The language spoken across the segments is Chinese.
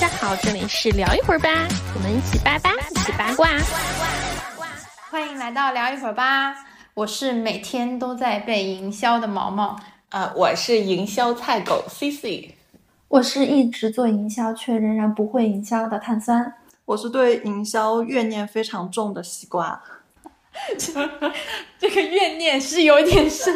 家好，这里是聊一会儿吧，我们一起八八，一起八卦。欢迎来到聊一会儿吧，我是每天都在被营销的毛毛。呃，我是营销菜狗 C C，我是一直做营销却仍然不会营销的碳酸，我是对营销怨念非常重的西瓜。这个怨念是有点深，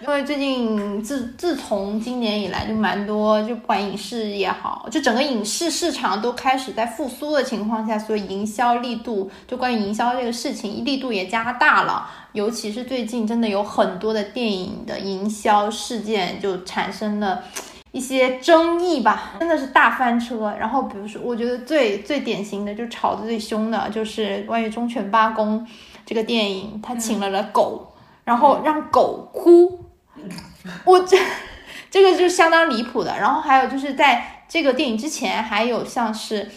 因为最近自自从今年以来就蛮多，就不管影视也好，就整个影视市场都开始在复苏的情况下，所以营销力度就关于营销这个事情力度也加大了。尤其是最近真的有很多的电影的营销事件就产生了一些争议吧，真的是大翻车。然后比如说，我觉得最最典型的就吵得最凶的就是关于《忠犬八公》这个电影，他请了了狗，然后让狗哭，我这这个就相当离谱的。然后还有就是在这个电影之前，还有像是。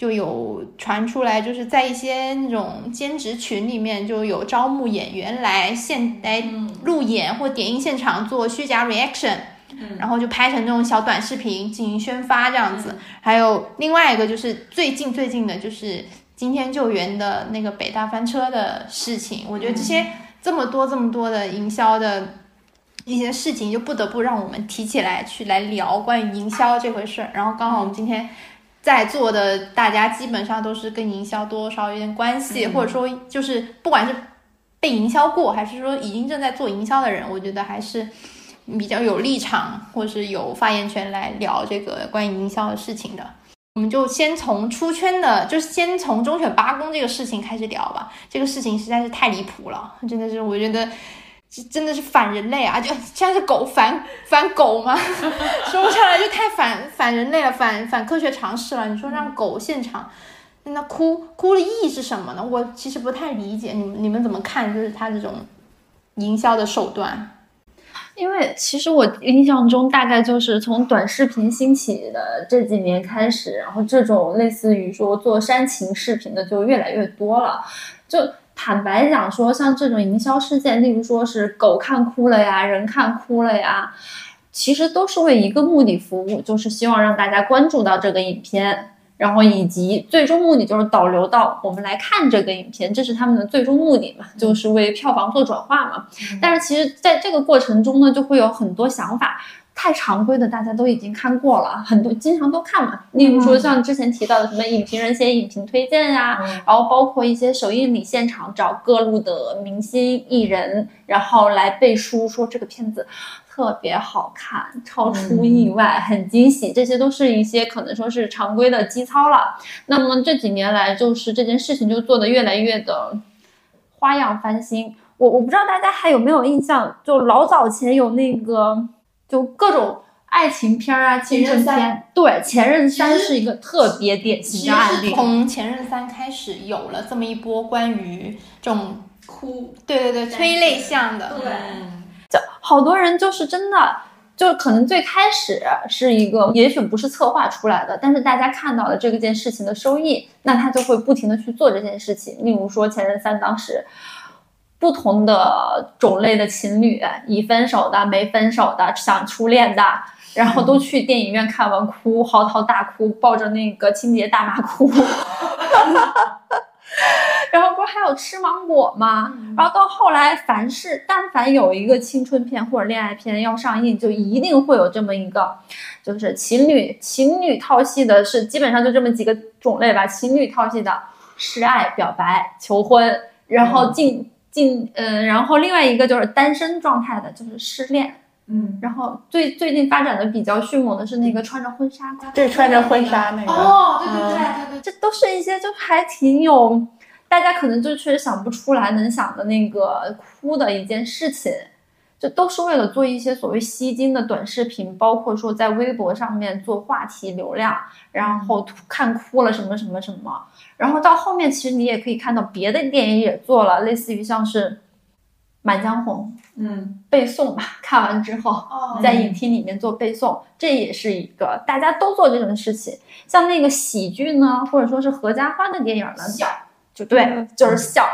就有传出来，就是在一些那种兼职群里面，就有招募演员来现来路演或点映现场做虚假 reaction，然后就拍成这种小短视频进行宣发这样子。还有另外一个就是最近最近的，就是今天救援的那个北大翻车的事情。我觉得这些这么多这么多的营销的一些事情，就不得不让我们提起来去来聊关于营销这回事儿。然后刚好我们今天。在座的大家基本上都是跟营销多少有点关系，或者说就是不管是被营销过，还是说已经正在做营销的人，我觉得还是比较有立场或是有发言权来聊这个关于营销的事情的。我们就先从出圈的，就是先从忠犬八公这个事情开始聊吧。这个事情实在是太离谱了，真的是我觉得。真的是反人类啊！就像是狗反反狗吗？说不上来，就太反反人类了，反反科学常识了。你说让狗现场在那哭哭的意义是什么呢？我其实不太理解，你们你们怎么看？就是他这种营销的手段。因为其实我印象中，大概就是从短视频兴起的这几年开始，然后这种类似于说做煽情视频的就越来越多了，就。坦白讲，说像这种营销事件，例如说是狗看哭了呀，人看哭了呀，其实都是为一个目的服务，就是希望让大家关注到这个影片，然后以及最终目的就是导流到我们来看这个影片，这是他们的最终目的嘛，就是为票房做转化嘛。但是其实在这个过程中呢，就会有很多想法。太常规的大家都已经看过了，很多经常都看嘛。例如说像之前提到的什么影评人写影评推荐呀，然后包括一些首映礼现场找各路的明星艺人，然后来背书说这个片子特别好看，超出意外，很惊喜。这些都是一些可能说是常规的基操了。那么这几年来，就是这件事情就做的越来越的花样翻新。我我不知道大家还有没有印象，就老早前有那个。就各种爱情片啊，青春片，对，《前任三》是一个特别典型的案例。从《前任三》开始，有了这么一波关于这种哭，对对对，催泪向的，对，就好多人就是真的，就可能最开始是一个，也许不是策划出来的，但是大家看到了这个件事情的收益，那他就会不停的去做这件事情。例如说，《前任三》当时。不同的种类的情侣，已分手的、没分手的、想初恋的，然后都去电影院看完哭，嚎啕大哭，抱着那个清洁大妈哭。然后不是还有吃芒果吗？然后到后来，凡是但凡有一个青春片或者恋爱片要上映，就一定会有这么一个，就是情侣情侣套戏的，是基本上就这么几个种类吧。情侣套戏的示爱、表白、求婚，然后进。近呃，然后另外一个就是单身状态的，就是失恋，嗯，然后最最近发展的比较迅猛的是那个穿着婚纱，对，穿着婚纱那个，哦，对对对对对，这都是一些就还挺有，大家可能就确实想不出来能想的那个哭的一件事情。这都是为了做一些所谓吸睛的短视频，包括说在微博上面做话题流量，然后看哭了什么什么什么，然后到后面其实你也可以看到别的电影也做了，类似于像是《满江红》，嗯，背诵吧，看完之后在影厅里面做背诵，这也是一个大家都做这种事情。像那个喜剧呢，或者说是合家欢的电影呢，笑，就对，就是笑。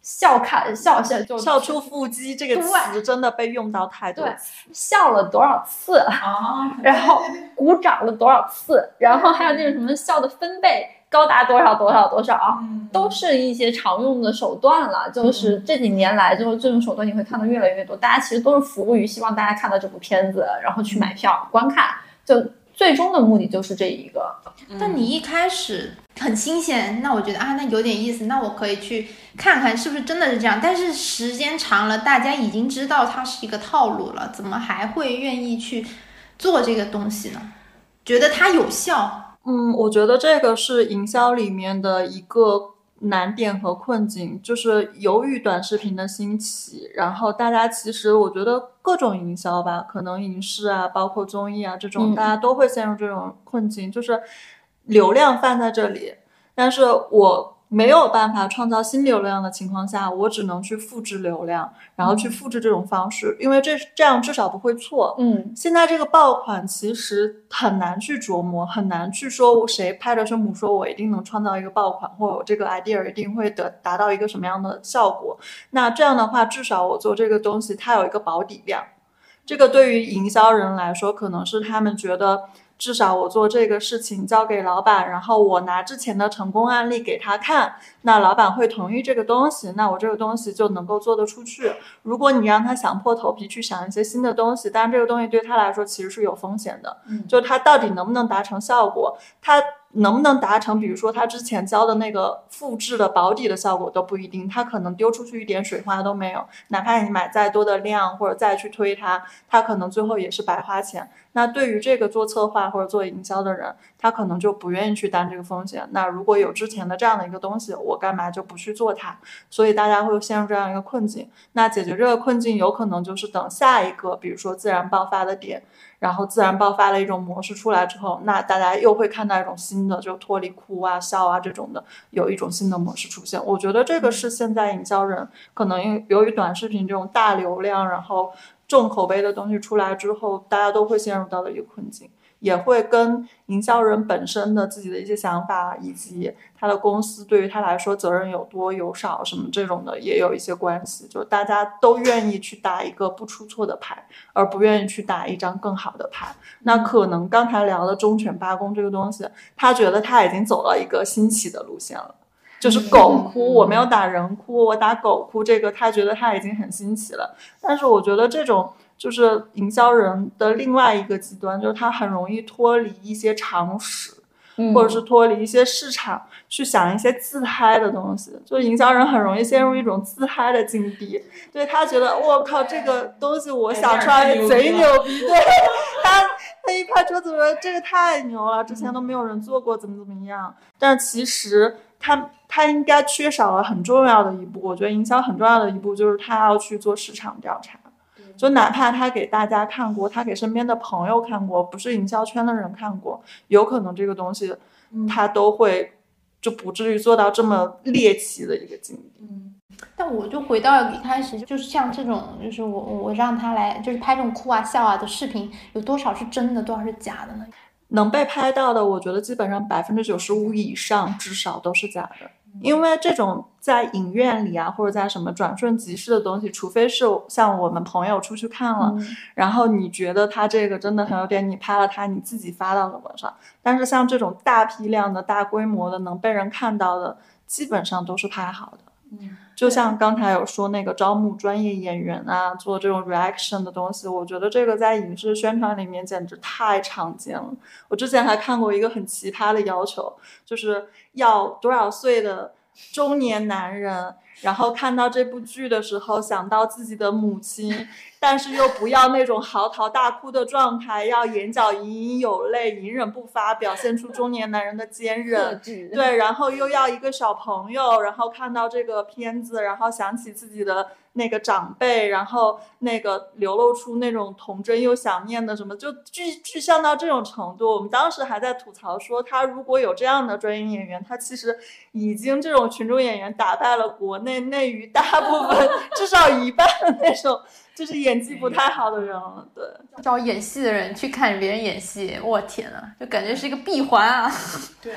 笑看笑笑就笑出腹肌这个词真的被用到太多对，笑了多少次啊，然后鼓掌了多少次，然后还有那种什么笑的分贝高达多少多少多少啊，都是一些常用的手段了。就是这几年来，就是这种手段你会看到越来越多，大家其实都是服务于希望大家看到这部片子，然后去买票观看，就最终的目的就是这一个。但你一开始很新鲜，那我觉得啊，那有点意思，那我可以去看看是不是真的是这样。但是时间长了，大家已经知道它是一个套路了，怎么还会愿意去做这个东西呢？觉得它有效？嗯，我觉得这个是营销里面的一个难点和困境，就是由于短视频的兴起，然后大家其实我觉得各种营销吧，可能影视啊，包括综艺啊这种，大家都会陷入这种困境，就是。流量放在这里，但是我没有办法创造新流量的情况下，我只能去复制流量，然后去复制这种方式，因为这这样至少不会错。嗯，现在这个爆款其实很难去琢磨，很难去说谁拍着胸脯说我一定能创造一个爆款，或者我这个 idea 一定会得达到一个什么样的效果。那这样的话，至少我做这个东西，它有一个保底量。这个对于营销人来说，可能是他们觉得。至少我做这个事情交给老板，然后我拿之前的成功案例给他看，那老板会同意这个东西，那我这个东西就能够做得出去。如果你让他想破头皮去想一些新的东西，但是这个东西对他来说其实是有风险的，就他到底能不能达成效果，他。能不能达成？比如说他之前教的那个复制的保底的效果都不一定，他可能丢出去一点水花都没有。哪怕你买再多的量或者再去推它，他可能最后也是白花钱。那对于这个做策划或者做营销的人，他可能就不愿意去担这个风险。那如果有之前的这样的一个东西，我干嘛就不去做它？所以大家会陷入这样一个困境。那解决这个困境，有可能就是等下一个，比如说自然爆发的点。然后自然爆发的一种模式出来之后，那大家又会看到一种新的，就脱离哭啊、笑啊这种的，有一种新的模式出现。我觉得这个是现在营销人可能因由于短视频这种大流量，然后重口碑的东西出来之后，大家都会陷入到的一个困境。也会跟营销人本身的自己的一些想法，以及他的公司对于他来说责任有多有少什么这种的，也有一些关系。就大家都愿意去打一个不出错的牌，而不愿意去打一张更好的牌。那可能刚才聊的忠犬八公这个东西，他觉得他已经走了一个新奇的路线了，就是狗哭，我没有打人哭，我打狗哭，这个他觉得他已经很新奇了。但是我觉得这种。就是营销人的另外一个极端，就是他很容易脱离一些常识，或者是脱离一些市场，去想一些自嗨的东西。就营销人很容易陷入一种自嗨的境地，对他觉得我靠，这个东西我想出来贼牛逼，对他他一拍桌子说这个太牛了，之前都没有人做过，怎么怎么样。但其实他他应该缺少了很重要的一步，我觉得营销很重要的一步就是他要去做市场调查。就哪怕他给大家看过，他给身边的朋友看过，不是营销圈的人看过，有可能这个东西他都会就不至于做到这么猎奇的一个境地。嗯，但我就回到一开始，就是像这种，就是我我让他来，就是拍这种哭啊笑啊的视频，有多少是真的，多少是假的呢？能被拍到的，我觉得基本上百分之九十五以上，至少都是假的。因为这种在影院里啊，或者在什么转瞬即逝的东西，除非是像我们朋友出去看了，然后你觉得他这个真的很有点，你拍了他，你自己发到了网上。但是像这种大批量的大规模的能被人看到的，基本上都是拍好的。嗯，就像刚才有说那个招募专业演员啊，做这种 reaction 的东西，我觉得这个在影视宣传里面简直太常见了。我之前还看过一个很奇葩的要求，就是要多少岁的中年男人。然后看到这部剧的时候，想到自己的母亲，但是又不要那种嚎啕大哭的状态，要眼角隐隐有泪，隐忍不发，表现出中年男人的坚韧。对，然后又要一个小朋友，然后看到这个片子，然后想起自己的。那个长辈，然后那个流露出那种童真又想念的什么，就具具象到这种程度。我们当时还在吐槽说，他如果有这样的专业演员，他其实已经这种群众演员打败了国内内娱大部分 至少一半的那种，就是演技不太好的人了。对，找演戏的人去看别人演戏，我天呐，就感觉是一个闭环啊。对，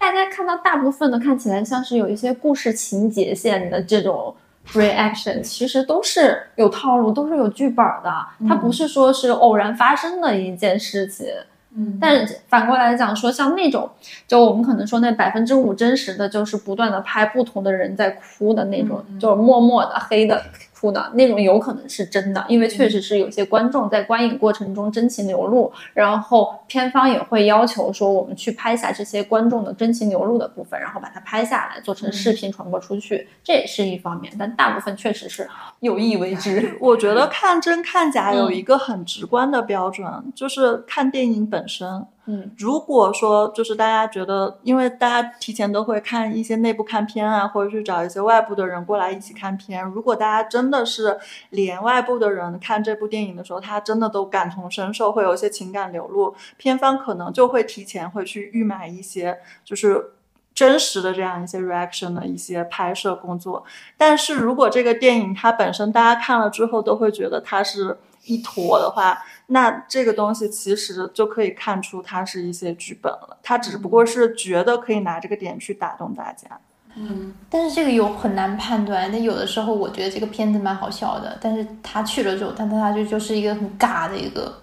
大家看到大部分的看起来像是有一些故事情节线的这种。Reaction 其实都是有套路，都是有剧本的，它不是说是偶然发生的一件事情。嗯但是反过来讲，说像那种，就我们可能说那百分之五真实的，就是不断的拍不同的人在哭的那种，就是默默的黑的哭的那种，有可能是真的，因为确实是有些观众在观影过程中真情流露，然后片方也会要求说我们去拍下这些观众的真情流露的部分，然后把它拍下来做成视频传播出去，这也是一方面，但大部分确实是有意为之。我觉得看真看假有嗯一个很直观的标准，就是看电影本身。嗯，如果说就是大家觉得，因为大家提前都会看一些内部看片啊，或者去找一些外部的人过来一起看片。如果大家真的是连外部的人看这部电影的时候，他真的都感同身受，会有一些情感流露，片方可能就会提前会去预买一些就是。真实的这样一些 reaction 的一些拍摄工作，但是如果这个电影它本身大家看了之后都会觉得它是一坨的话，那这个东西其实就可以看出它是一些剧本了，它只不过是觉得可以拿这个点去打动大家。嗯但是这个有很难判断。那有的时候我觉得这个片子蛮好笑的，但是他去了之后，但他就就是一个很尬的一个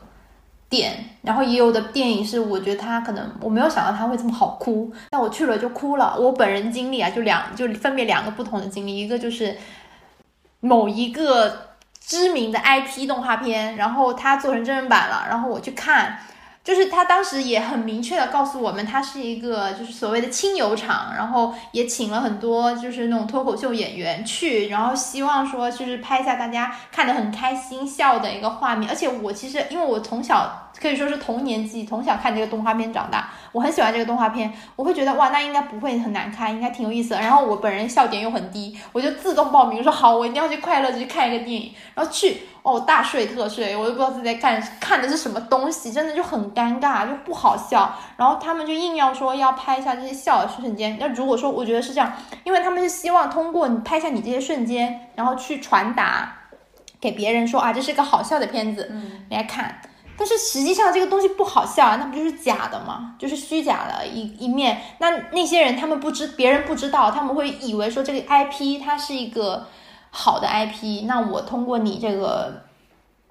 点。然后也有的电影是我觉得他可能我没有想到他会这么好哭，但我去了就哭了。我本人经历啊，就两就分别两个不同的经历，一个就是某一个知名的 IP 动画片，然后它做成真人版了，然后我去看。就是他当时也很明确的告诉我们，他是一个就是所谓的亲友场，然后也请了很多就是那种脱口秀演员去，然后希望说就是拍下大家看的很开心笑的一个画面。而且我其实因为我从小可以说是童年记忆，从小看这个动画片长大，我很喜欢这个动画片，我会觉得哇，那应该不会很难看，应该挺有意思的。然后我本人笑点又很低，我就自动报名说好，我一定要去快乐去看一个电影，然后去。哦，大睡特睡，我都不知道自己在看看的是什么东西，真的就很尴尬，就不好笑。然后他们就硬要说要拍一下这些笑的瞬间。那如果说我觉得是这样，因为他们是希望通过你拍下你这些瞬间，然后去传达给别人说啊，这是个好笑的片子，嗯，你来看。但是实际上这个东西不好笑啊，那不就是假的吗？就是虚假的一一面。那那些人他们不知，别人不知道，他们会以为说这个 IP 它是一个好的 IP。那我通过你这个，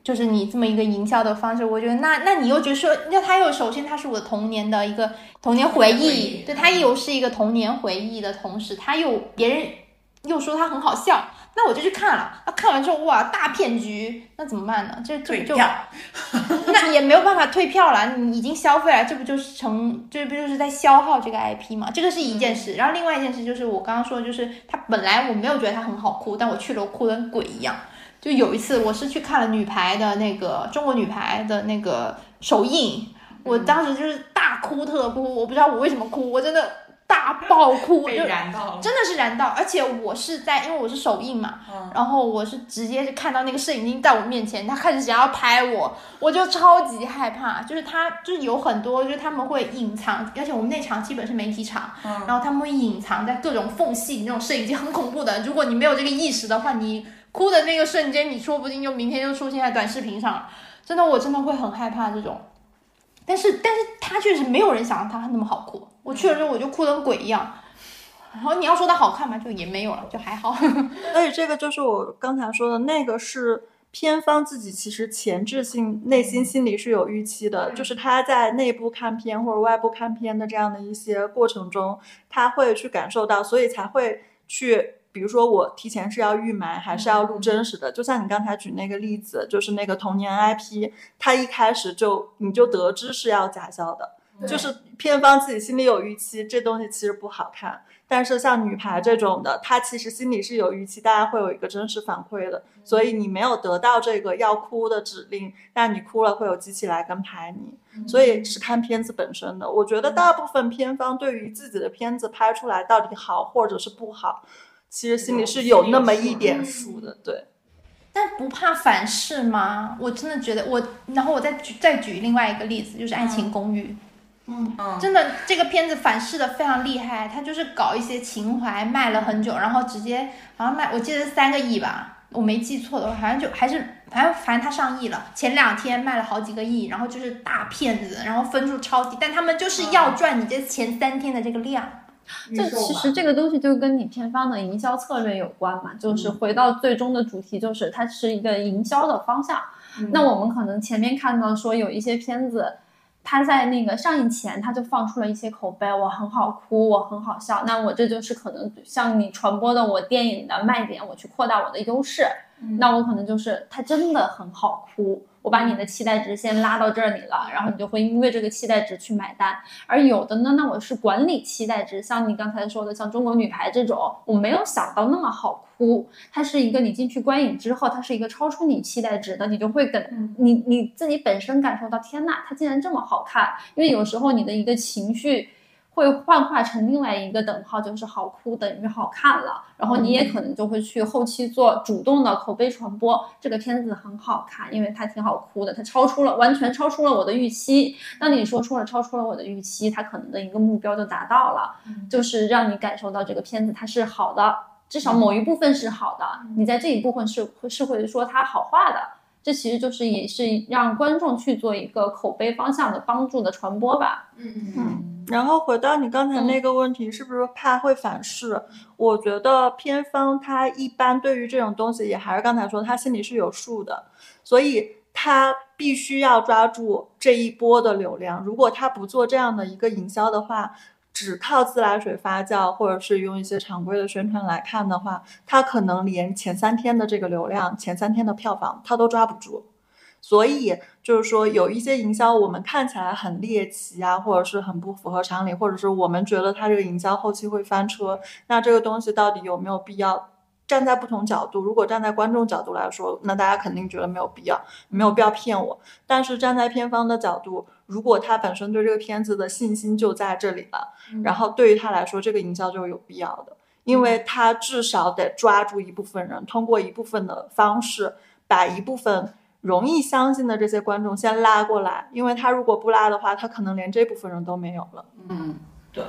就是你这么一个营销的方式，我觉得那那你又觉得说，那他又首先他是我童年的一个童年回忆，回忆对他又是一个童年回忆的同时，他又别人又说他很好笑，那我就去看了。那看完之后，哇，大骗局，那怎么办呢？这这不就退票，那也没有办法退票了，你已经消费了，这不就是成，这不就是在消耗这个 IP 吗？这个是一件事，然后另外一件事就是我刚刚说的，就是它本来我没有觉得它很好哭，但我去了，我哭的跟鬼一样。就有一次，我是去看了女排的那个中国女排的那个首映，我当时就是大哭特哭，我不知道我为什么哭，我真的大爆哭，被就燃到了。真的是燃到，而且我是在，因为我是首映嘛，嗯然后我是直接是看到那个摄影机在我面前，他开始想要拍我，我就超级害怕，就是他就是有很多，就是他们会隐藏，而且我们那场基本是媒体场，嗯然后他们会隐藏在各种缝隙，那种摄影机很恐怖的，如果你没有这个意识的话，你哭的那个瞬间，你说不定就明天就出现在短视频上了，真的我真的会很害怕这种。但是，但是他确实没有人想让他那么好哭。我去了之后，我就哭得跟鬼一样。然后你要说它好看嘛，就也没有了，就还好。而且这个就是我刚才说的那个是片方自己其实前置性内心心里是有预期的，就是他在内部看片或者外部看片的这样的一些过程中，他会去感受到，所以才会去。比如说，我提前是要预埋，还是要录真实的？就像你刚才举那个例子，就是那个童年 IP，它一开始就你就得知是要假笑的，就是片方自己心里有预期，这东西其实不好看。但是像女排这种的，她其实心里是有预期，大家会有一个真实反馈的，所以你没有得到这个要哭的指令，那你哭了会有机器来跟拍你，所以是看片子本身的。我觉得大部分片方对于自己的片子拍出来到底好或者是不好，其实心里是有那么一点数的，对。但不怕反噬吗？我真的觉得我，然后我再举再举另外一个例子，就是《爱情公寓》。嗯，真的，这个片子反噬的非常厉害，它就是搞一些情怀，卖了很久，然后直接好像卖，我记得三个亿吧，我没记错的话，好像就还是反正反正它上亿了，前两天卖了好几个亿，然后就是大骗子，然后分数超低，但他们就是要赚你这前三天的这个量，这其实这个东西就跟你片方的营销策略有关嘛，就是回到最终的主题，就是它是一个营销的方向。那我们可能前面看到说有一些片子，它在那个上映前他就放出了一些口碑，我很好哭，我很好笑，那我这就是可能像你传播的我电影的卖点，我去扩大我的优势。那我可能就是它真的很好哭，我把你的期待值先拉到这里了，然后你就会因为这个期待值去买单。而有的呢，那我是管理期待值，像你刚才说的，像中国女排这种，我没有想到那么好哭，它是一个你进去观影之后，它是一个超出你期待值的，你就会跟你你自己本身感受到，天呐，它竟然这么好看，因为有时候你的一个情绪。会幻化成另外一个等号，就是好哭等于好看了，然后你也可能就会去后期做主动的口碑传播。这个片子很好看，因为它挺好哭的，它超出了完全超出了我的预期。当你说出了超出了我的预期，它可能的一个目标就达到了，就是让你感受到这个片子它是好的，至少某一部分是好的。你在这一部分是是会说它好话的，这其实就是也是让观众去做一个口碑方向的帮助的传播吧。嗯嗯。然后回到你刚才那个问题，是不是怕会反噬？我觉得片方他一般对于这种东西，也还是刚才说，他心里是有数的，所以他必须要抓住这一波的流量。如果他不做这样的一个营销的话，只靠自来水发酵，或者是用一些常规的宣传来看的话，它可能连前三天的这个流量、前三天的票房它都抓不住。所以就是说，有一些营销我们看起来很猎奇啊，或者是很不符合常理，或者是我们觉得它这个营销后期会翻车，那这个东西到底有没有必要？站在不同角度，如果站在观众角度来说，那大家肯定觉得没有必要，没有必要骗我。但是站在片方的角度，如果他本身对这个片子的信心就在这里了，然后对于他来说，这个营销就是有必要的，因为他至少得抓住一部分人，通过一部分的方式把一部分。容易相信的这些观众先拉过来，因为他如果不拉的话，他可能连这部分人都没有了。嗯，对。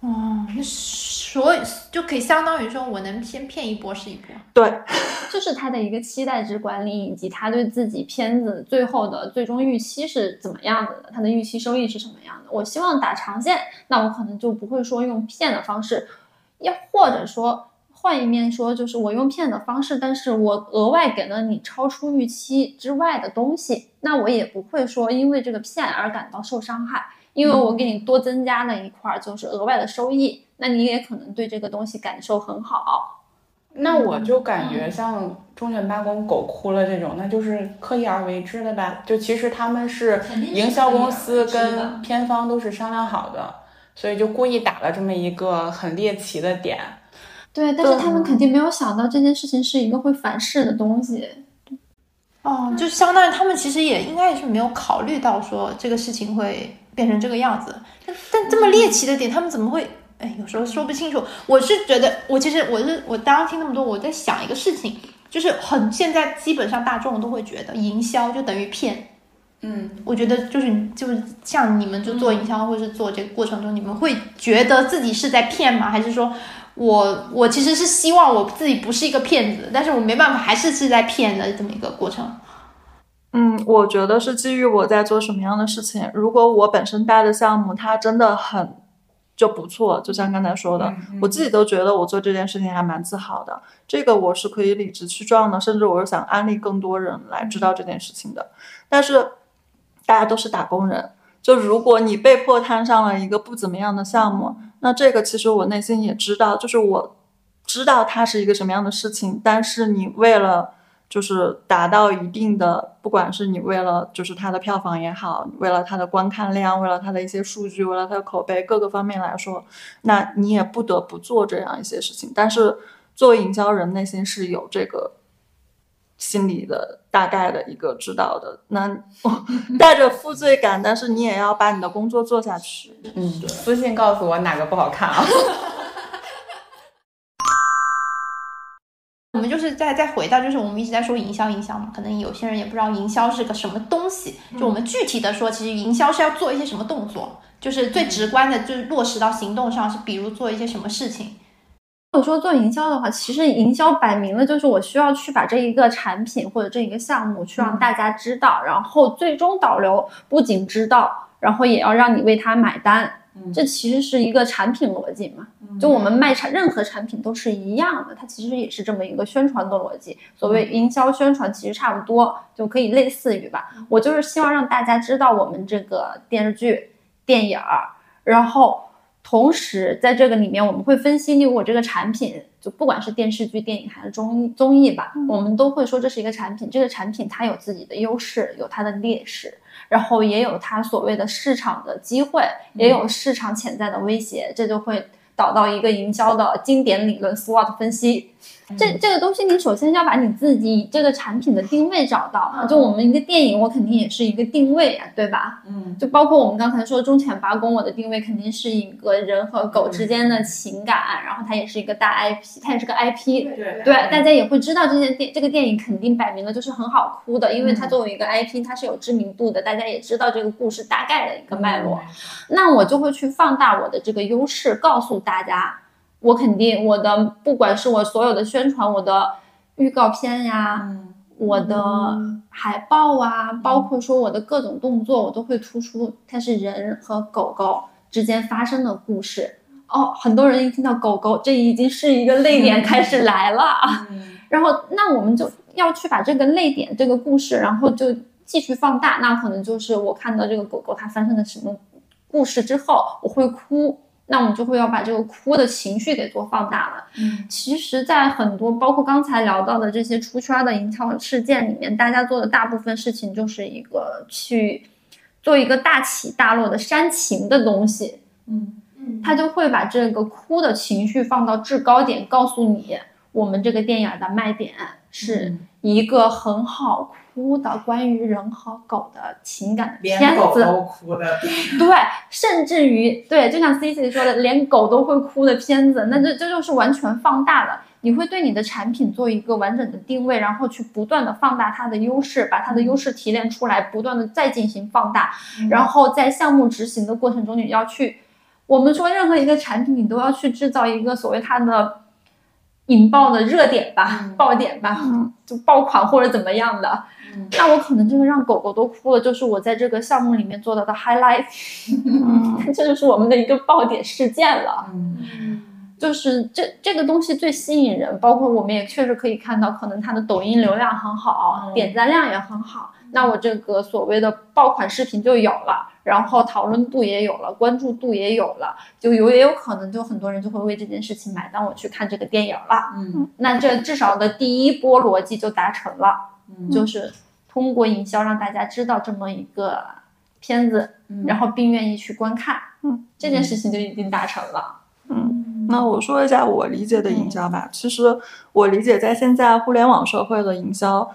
哦，那所以就可以相当于说，我能先骗一波是一波。对，就是他的一个期待值管理，以及他对自己片子最后的最终预期是怎么样子的，他的预期收益是什么样的。我希望打长线，那我可能就不会说用骗的方式，要或者说。换一面说，就是我用骗的方式，但是我额外给了你超出预期之外的东西，那我也不会说因为这个骗而感到受伤害，因为我给你多增加了一块就是额外的收益，那你也可能对这个东西感受很好。那我就感觉像忠犬八公狗哭了这种，那就是刻意而为之的吧？就其实他们是营销公司跟片方都是商量好的，所以就故意打了这么一个很猎奇的点。对，但是他们肯定没有想到这件事情是一个会反噬的东西。哦，就相当于他们其实也应该也是没有考虑到说这个事情会变成这个样子。但但这么猎奇的点，他们怎么会？哎，有时候说不清楚。我是觉得，我其实我是我刚刚听那么多，我在想一个事情，就是很现在基本上大众都会觉得营销就等于骗。嗯，我觉得就是就是像你们就做营销或者是做这个过程中，你们会觉得自己是在骗吗？还是说？我我其实是希望我自己不是一个骗子，但是我没办法，还是是在骗的这么一个过程。嗯，我觉得是基于我在做什么样的事情。如果我本身带的项目它真的很就不错，就像刚才说的，我自己都觉得我做这件事情还蛮自豪的。这个我是可以理直气壮的，甚至我是想安利更多人来知道这件事情的。但是大家都是打工人，就如果你被迫摊上了一个不怎么样的项目。那这个其实我内心也知道，就是我知道它是一个什么样的事情，但是你为了就是达到一定的，不管是你为了就是它的票房也好，为了它的观看量，为了它的一些数据，为了它的口碑各个方面来说，那你也不得不做这样一些事情。但是作为营销人，内心是有这个。心里的大概的一个知道的，那 带着负罪感，但是你也要把你的工作做下去。嗯，私信告诉我哪个不好看啊？我们就是再再回到，就是我们一直在说营销，营销嘛，可能有些人也不知道营销是个什么东西。就我们具体的说，其实营销是要做一些什么动作，就是最直观的，就是落实到行动上，是比如做一些什么事情。如果说做营销的话，其实营销摆明了就是我需要去把这一个产品或者这一个项目去让大家知道，然后最终导流不仅知道，然后也要让你为他买单。嗯这其实是一个产品逻辑嘛。就我们卖产任何产品都是一样的，它其实也是这么一个宣传的逻辑。所谓营销宣传，其实差不多，就可以类似于吧。我就是希望让大家知道我们这个电视剧、电影儿，然后同时在这个里面我们会分析，例如我这个产品，就不管是电视剧、电影还是综艺综艺吧，我们都会说这是一个产品，这个产品它有自己的优势，有它的劣势。然后也有它所谓的市场的机会，也有市场潜在的威胁，这就会导到一个营销的经典理论 SWOT 分析。这这个东西，你首先要把你自己这个产品的定位找到。就我们一个电影，我肯定也是一个定位呀，对吧？嗯，就包括我们刚才说忠犬八公，我的定位肯定是一个人和狗之间的情感，然后它也是一个大 IP，它也是个 IP。对对，大家也会知道这件电这个电影肯定摆明了就是很好哭的，因为它作为一个 IP，它是有知名度的，大家也知道这个故事大概的一个脉络。那我就会去放大我的这个优势，告诉大家。我肯定，我的不管是我所有的宣传，我的预告片呀，我的海报啊，包括说我的各种动作，我都会突出它是人和狗狗之间发生的故事。哦，很多人一听到狗狗，这已经是一个泪点开始来了。然后，那我们就要去把这个泪点这个故事，然后就继续放大。那可能就是我看到这个狗狗它发生了什么故事之后，我会哭。那我们就会要把这个哭的情绪给做放大了。嗯，其实，在很多包括刚才聊到的这些出圈的营销事件里面，大家做的大部分事情就是一个去做一个大起大落的煽情的东西。嗯嗯，他就会把这个哭的情绪放到制高点，告诉你我们这个电影的卖点是一个很好。哭的关于人和狗的情感的片子，都哭的，对，甚至于对，就像 C C 说的，连狗都会哭的片子，那这这就是完全放大了。你会对你的产品做一个完整的定位，然后去不断的放大它的优势，把它的优势提炼出来，不断的再进行放大，然后在项目执行的过程中，你要去，我们说任何一个产品，你都要去制造一个所谓它的引爆的热点吧，爆点吧，就爆款或者怎么样的。那我可能真的让狗狗都哭了，就是我在这个项目里面做到的 highlight，这就是我们的一个爆点事件了。嗯，就是这这个东西最吸引人，包括我们也确实可以看到，可能它的抖音流量很好，点赞量也很好。那我这个所谓的爆款视频就有了，然后讨论度也有了，关注度也有了，就有也有可能就很多人就会为这件事情买单，我去看这个电影了。嗯，那这至少的第一波逻辑就达成了。嗯，就是通过营销让大家知道这么一个片子，然后并愿意去观看，嗯，这件事情就已经达成了。嗯，那我说一下我理解的营销吧。其实我理解在现在互联网社会的营销，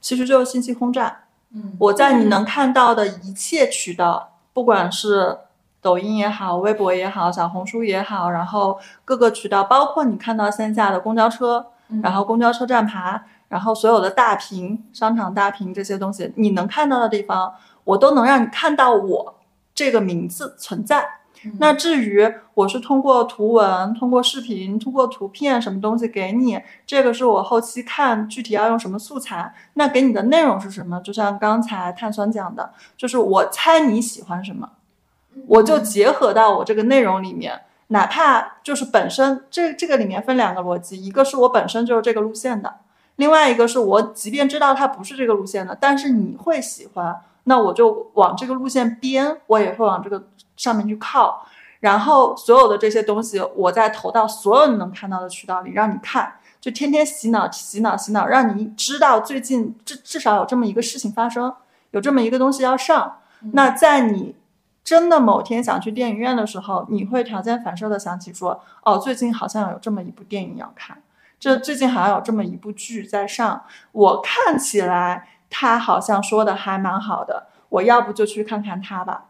其实就是信息轰炸。嗯，我在你能看到的一切渠道，不管是抖音也好，微博也好，小红书也好，然后各个渠道，包括你看到线下的公交车，然后公交车站牌。然后所有的大屏、商场大屏这些东西，你能看到的地方，我都能让你看到我这个名字存在。那至于我是通过图文、通过视频、通过图片什么东西给你，这个是我后期看具体要用什么素材。那给你的内容是什么？就像刚才碳酸讲的，就是我猜你喜欢什么，我就结合到我这个内容里面。哪怕就是本身这这个里面分两个逻辑，一个是我本身就是这个路线的。另外一个是我，即便知道它不是这个路线的，但是你会喜欢，那我就往这个路线编，我也会往这个上面去靠。然后所有的这些东西，我再投到所有你能看到的渠道里，让你看，就天天洗脑、洗脑、洗脑，让你知道最近至至少有这么一个事情发生，有这么一个东西要上。那在你真的某天想去电影院的时候，你会条件反射的想起说，哦，最近好像有这么一部电影要看。这最近好像有这么一部剧在上，我看起来他好像说的还蛮好的，我要不就去看看他吧。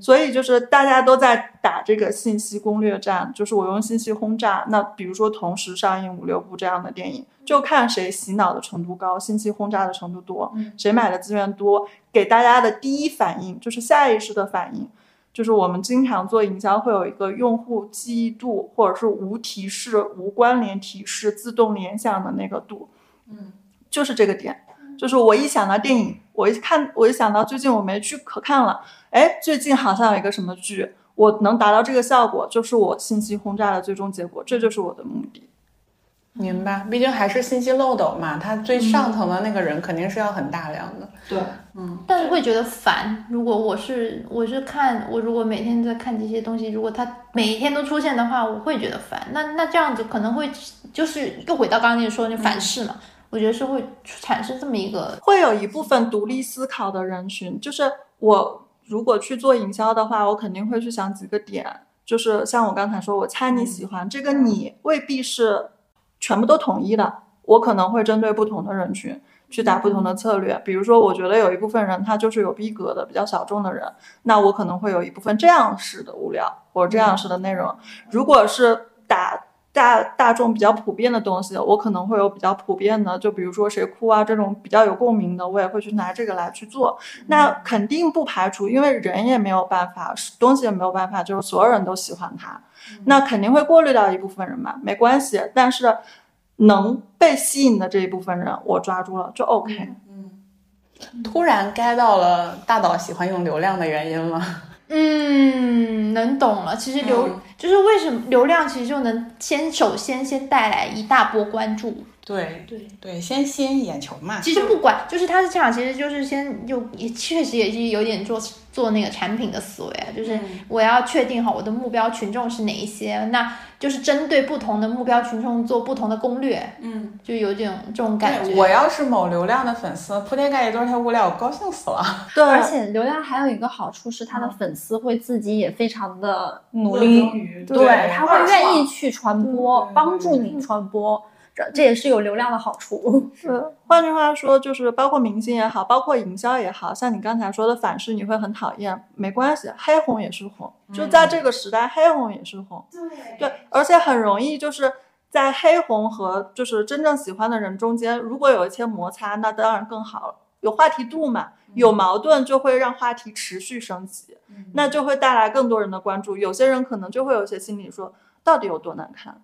所以就是大家都在打这个信息攻略战，就是我用信息轰炸。那比如说同时上映五六部这样的电影，就看谁洗脑的程度高，信息轰炸的程度多，谁买的资源多，给大家的第一反应就是下意识的反应。就是我们经常做营销，会有一个用户记忆度，或者是无提示、无关联提示、自动联想的那个度，嗯，就是这个点。就是我一想到电影，我一看，我一想到最近我没剧可看了，哎，最近好像有一个什么剧，我能达到这个效果，就是我信息轰炸的最终结果，这就是我的目的。明白，毕竟还是信息漏斗嘛，他最上层的那个人肯定是要很大量的。对，嗯但是会觉得烦。如果我是我是看我如果每天在看这些东西，如果他每一天都出现的话，我会觉得烦。那那这样子可能会就是又回到刚刚你说的那反噬嘛？我觉得是会产生这么一个会有一部分独立思考的人群，就是我如果去做营销的话，我肯定会去想几个点，就是像我刚才说，我猜你喜欢这个，你未必是全部都统一的，我可能会针对不同的人群去打不同的策略。比如说，我觉得有一部分人他就是有逼格的，比较小众的人，那我可能会有一部分这样式的物料或者这样式的内容。如果是打大大众比较普遍的东西，我可能会有比较普遍的，就比如说谁哭啊这种比较有共鸣的，我也会去拿这个来去做。那肯定不排除，因为人也没有办法，东西也没有办法，就是所有人都喜欢它，那肯定会过滤掉一部分人嘛，没关系。但是能被吸引的这一部分人，我抓住了就 OK。嗯突然 get 到了大导喜欢用流量的原因了。嗯，能懂了。其实流、嗯就是为什么流量其实就能先首先先带来一大波关注。对对对，先吸引眼球嘛。其实不管，就是他是这样，其实就是先就也确实也是有点做做那个产品的思维啊，就是我要确定好我的目标群众是哪一些，那就是针对不同的目标群众做不同的攻略，嗯，就有点这种感觉。我要是某流量的粉丝，铺天盖地都是他物料，我高兴死了。对，而且流量还有一个好处是，他的粉丝会自己也非常的努力对，他会愿意去传播，帮助你传播，这这也是有流量的好处。是，换句话说，就是包括明星也好，包括营销也好，像你刚才说的反噬，你会很讨厌，没关系，黑红也是红，就在这个时代，黑红也是红。对，而且很容易就是在黑红和就是真正喜欢的人中间，如果有一些摩擦，那当然更好了，有话题度嘛，有矛盾就会让话题持续升级，那就会带来更多人的关注。有些人可能就会有一些心理说，到底有多难看，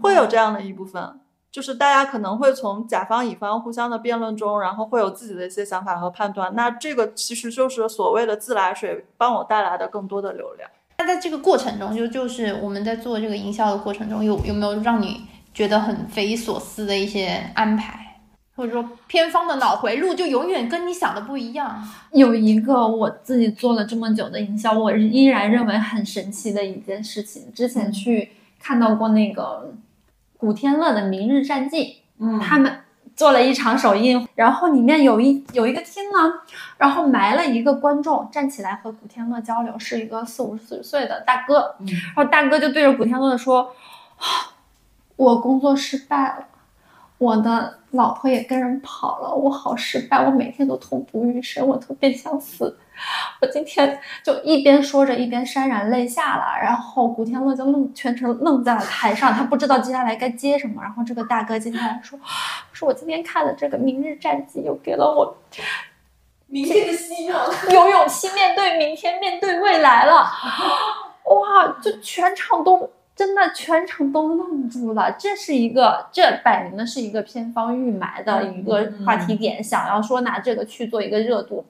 会有这样的一部分。就是大家可能会从甲方乙方互相的辩论中，然后会有自己的一些想法和判断。那这个其实就是所谓的自来水帮我带来的更多的流量。那在这个过程中，就就是我们在做这个营销的过程中，有有没有让你觉得很匪夷所思的一些安排，或者说偏方的脑回路就永远跟你想的不一样？有一个我自己做了这么久的营销，我依然认为很神奇的一件事情。之前去看到过那个古天乐的《明日战记》，嗯他们做了一场首映，然后里面有一有一个厅呢，然后埋了一个观众站起来和古天乐交流，是一个四五十岁的大哥，然后大哥就对着古天乐说：“啊 我工作失败了。”我的老婆也跟人跑了，我好失败，我每天都痛不欲生，我特别想死。我今天就一边说着，一边潸然泪下了。然后古天乐就愣，全程愣在了台上，他不知道接下来该接什么。然后这个大哥接下来说：“说我今天看的这个《明日战记》，又给了我明天的希望。有勇气面对明天，面对未来了。”哇，就全场都真的全程都愣住了。这是一个，这摆明的是一个偏方预埋的一个话题点，想要说拿这个去做一个热度。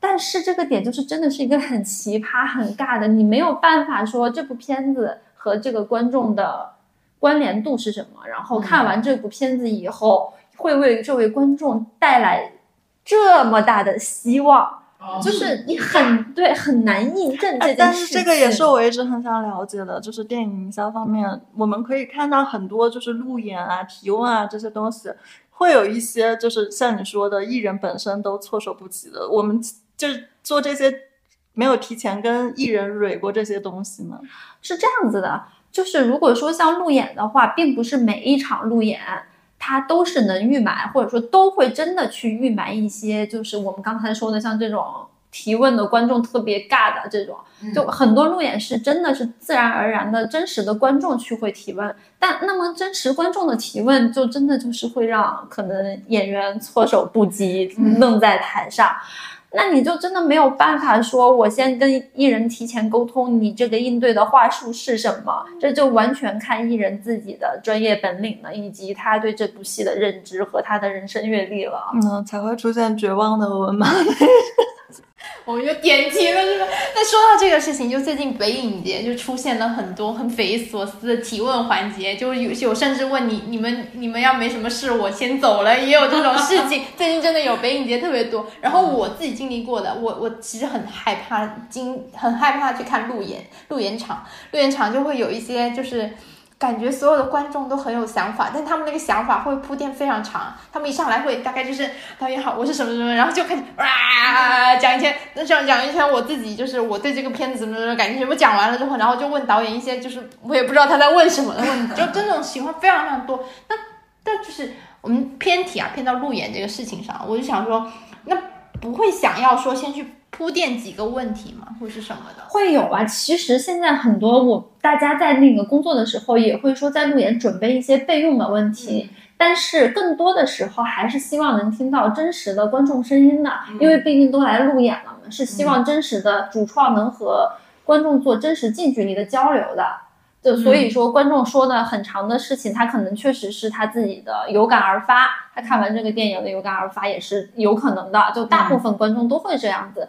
但是这个点就是真的是一个很奇葩、很尬的，你没有办法说这部片子和这个观众的关联度是什么，然后看完这部片子以后会为这位观众带来这么大的希望，就是你很对很难印证这件事情。哎但是这个也是我一直很想了解的，就是电影营销方面，我们可以看到很多就是路演啊、提问啊这些东西，会有一些就是像你说的，艺人本身都措手不及的。我们就是做这些，没有提前跟艺人蕊过这些东西吗？是这样子的，就是如果说像路演的话，并不是每一场路演它都是能预埋，或者说都会真的去预埋一些，就是我们刚才说的像这种提问的观众特别尬的这种，就很多路演是真的是自然而然的真实的观众去会提问，但那么真实观众的提问，就真的就是会让可能演员措手不及，愣在台上。那你就真的没有办法说，我先跟艺人提前沟通，你这个应对的话术是什么？这就完全看艺人自己的专业本领了，以及他对这部戏的认知和他的人生阅历了。嗯，才会出现绝望的文嘛。我们就点题了，是吧？那说到这个事情，就最近北影节就出现了很多很匪夷所思的提问环节，就有有甚至问你你们你们要没什么事，我先走了，也有这种事情。最近真的有北影节特别多，然后我自己经历过的，我我其实很害怕经很害怕去看路演路演场，路演场就会有一些就是。感觉所有的观众都很有想法，但他们那个想法会铺垫非常长。他们一上来会大概就是导演好，我是什么什么，然后就开始哇讲一圈，那讲讲一圈我自己就是我对这个片子怎么怎么感觉，全部讲完了之后，然后就问导演一些就是我也不知道他在问什么的问题，就这种情况非常非常多。那但就是我们偏题啊，偏到路演这个事情上，我就想说，那不会想要说先去。铺垫几个问题吗，或是什么的？会有啊。其实现在很多我大家在那个工作的时候，也会说在路演准备一些备用的问题，但是更多的时候还是希望能听到真实的观众声音的，因为毕竟都来路演了嘛，是希望真实的主创能和观众做真实近距离的交流的。就所以说，观众说的很长的事情，他可能确实是他自己的有感而发，他看完这个电影的有感而发也是有可能的。就大部分观众都会这样子，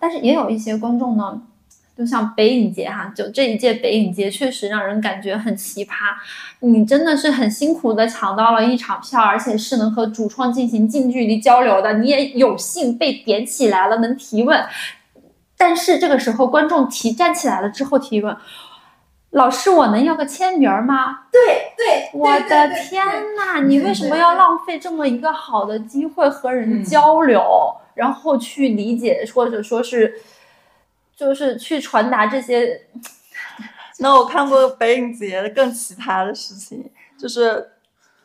但是也有一些观众呢，就像北影节哈，就这一届北影节确实让人感觉很奇葩。你真的是很辛苦的抢到了一场票，而且是能和主创进行近距离交流的，你也有幸被点起来了，能提问。但是这个时候，观众提站起来了之后提问。老师，我能要个签名吗？对对，我的天呐，你为什么要浪费这么一个好的机会和人交流，然后去理解或者说是，就是去传达这些？那我看过北影节更奇葩的事情，就是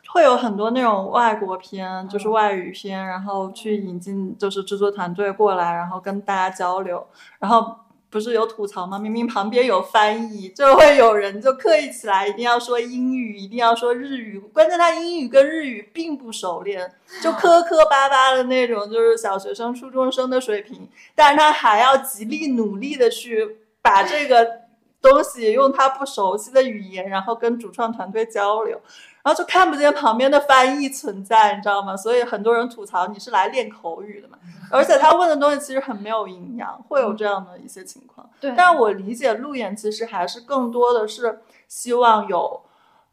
会有很多那种外国片，就是外语片，然后去引进就是制作团队过来，然后跟大家交流，然后。不是有吐槽吗？明明旁边有翻译，就会有人就刻意起来，一定要说英语，一定要说日语。关键他英语跟日语并不熟练，就磕磕巴巴的那种，就是小学生、初中生的水平。但是他还要极力努力的去把这个东西用他不熟悉的语言，然后跟主创团队交流。然后就看不见旁边的翻译存在，你知道吗？所以很多人吐槽你是来练口语的嘛。而且他问的东西其实很没有营养，会有这样的一些情况。对，但我理解路演其实还是更多的是希望有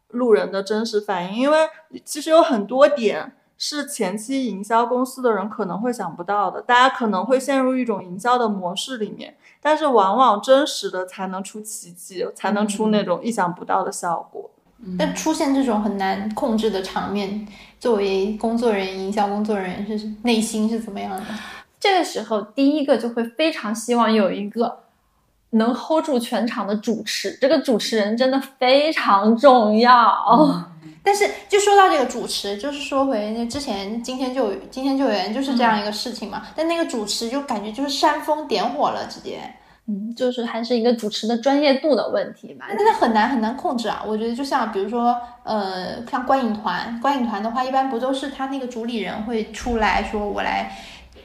路人的真实反应，因为其实有很多点是前期营销公司的人可能会想不到的，大家可能会陷入一种营销的模式里面，但是往往真实的才能出奇迹，才能出那种意想不到的效果。但出现这种很难控制的场面，作为工作人员、营销工作人员是内心是怎么样的？这个时候，第一个就会非常希望有一个能 hold 住全场的主持，这个主持人真的非常重要。但是，就说到这个主持，就是说回那之前今天救今天救援就是这样一个事情嘛。但那个主持就感觉就是煽风点火了，直接。嗯，就是还是一个主持的专业度的问题吧，那很难很难控制啊。我觉得就像比如说，呃，像观影团，观影团的话，一般不都是他那个主理人会出来说，我来。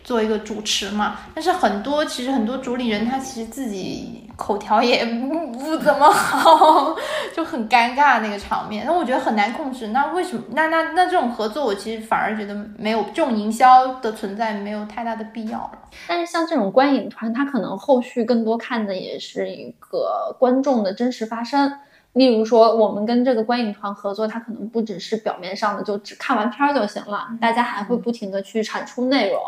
做一个主持嘛，但是很多其实很多主理人他其实自己口条也不不怎么好，就很尴尬那个场面。那我觉得很难控制。那为什么？那那那这种合作，我其实反而觉得没有这种营销的存在没有太大的必要。但是像这种观影团，他可能后续更多看的也是一个观众的真实发生。例如说，我们跟这个观影团合作，它可能不只是表面上的，就只看完片儿就行了。大家还会不停的去产出内容，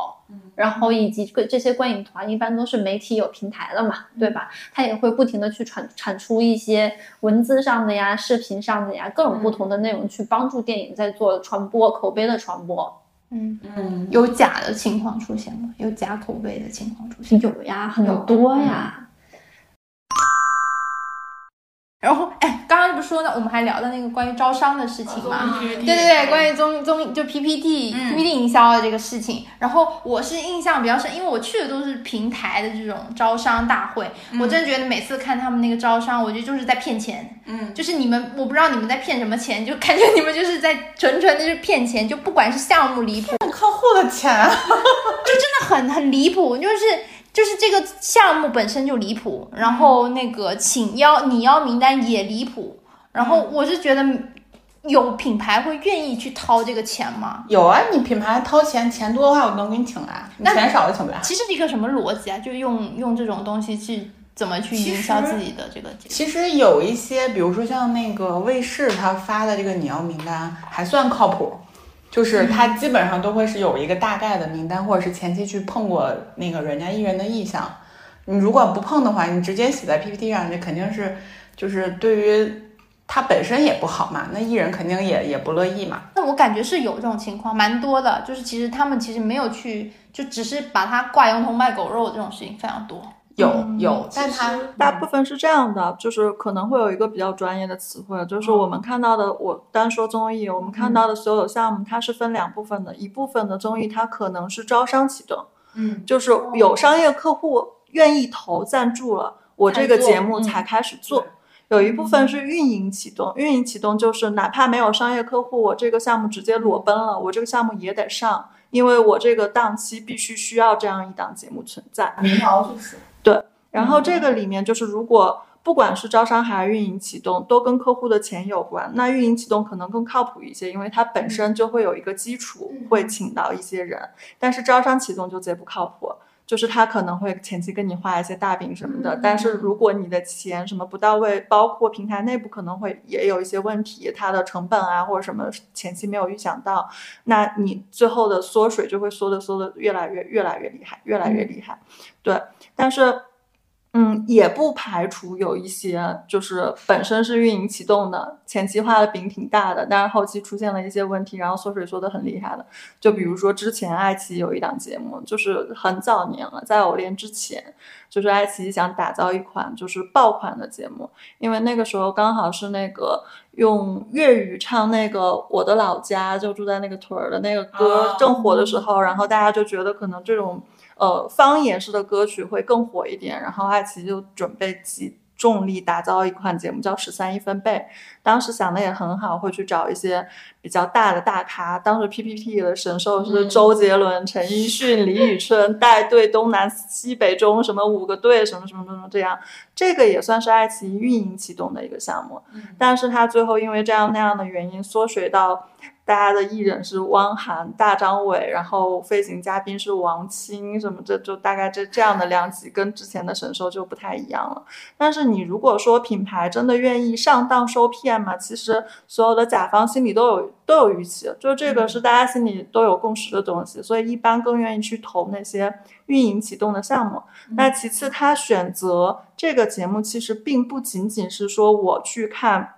然后以及这些观影团一般都是媒体有平台的嘛，对吧？它也会不停的去产产出一些文字上的呀、视频上的呀各种不同的内容，去帮助电影在做传播、口碑的传播。嗯嗯，有假的情况出现吗？有假口碑的情况出现？有呀，很多呀。然后，哎，刚刚不是说呢，我们还聊到那个关于招商的事情嘛？对对对，关于综综就 PPT PPT 营销的这个事情。然后我是印象比较深，因为我去的都是平台的这种招商大会，我真的觉得每次看他们那个招商，我觉得就是在骗钱。嗯，就是你们，我不知道你们在骗什么钱，就感觉你们就是在纯纯的是骗钱，就不管是项目离谱，骗客户的钱，就真的很很离谱，就是。就是这个项目本身就离谱，然后那个请邀你邀名单也离谱，然后我是觉得有品牌会愿意去掏这个钱吗？有啊，你品牌掏钱，钱多的话我能给你请来，你钱少的请不来。其实是一个什么逻辑啊？就用用这种东西去怎么去营销自己的这个？其实有一些，比如说像那个卫视他发的这个你要名单还算靠谱，就是他基本上都会是有一个大概的名单，或者是前期去碰过那个人家艺人的意向。你如果不碰的话，你直接写在 PPT 上，这肯定是就是对于他本身也不好嘛，那艺人肯定也也不乐意嘛。那我感觉是有这种情况，蛮多的。就是其实他们其实没有去，就只是把他挂羊头卖狗肉这种事情非常多。有嗯有，但它大部分是这样的，就是可能会有一个比较专业的词汇，就是我们看到的，我单说综艺，我们看到的所有项目，它是分两部分的，一部分的综艺它可能是招商启动，嗯，就是有商业客户愿意投赞助了，我这个节目才开始做。有一部分是运营启动，运营启动就是哪怕没有商业客户，我这个项目直接裸奔了，我这个项目也得上，因为我这个档期必须需要这样一档节目存在。民谣就是然后这个里面就是，如果不管是招商还是运营启动，都跟客户的钱有关。那运营启动可能更靠谱一些，因为它本身就会有一个基础，会请到一些人。但是招商启动就贼不靠谱，就是他可能会前期跟你画一些大饼什么的，但是如果你的钱什么不到位，包括平台内部可能会也有一些问题，它的成本啊或者什么前期没有预想到，那你最后的缩水就会缩的缩的越来越越来越厉害，越来越厉害。对，但是。嗯，也不排除有一些就是本身是运营启动的，前期画的饼挺大的，但是后期出现了一些问题，然后缩水缩的很厉害的。就比如说之前爱奇艺有一档节目，就是很早年了，在偶练之前，就是爱奇艺想打造一款就是爆款的节目，因为那个时候刚好是那个用粤语唱那个《我的老家就住在那个屯儿》的那个歌啊正火的时候，然后大家就觉得可能这种。呃，方言式的歌曲会更火一点，然后爱奇艺就准备集重力打造一款节目，叫《十三亿分贝》。当时想的也很好，会去找一些比较大的大咖。当时 PPT 的神兽是嗯周杰伦、陈奕迅、李宇春带队东南西北中什么五个队，什么什么什么这样。这个也算是爱奇艺运营启动的一个项目，但是它最后因为这样那样的原因缩水到。大家的艺人是汪涵、大张伟，然后飞行嘉宾是王青，什么这就大概这这样的量级，跟之前的神兽就不太一样了。但是你如果说品牌真的愿意上当受骗嘛，其实所有的甲方心里都有都有预期，就这个是大家心里都有共识的东西，所以一般更愿意去投那些运营启动的项目。那其次，他选择这个节目，其实并不仅仅是说我去看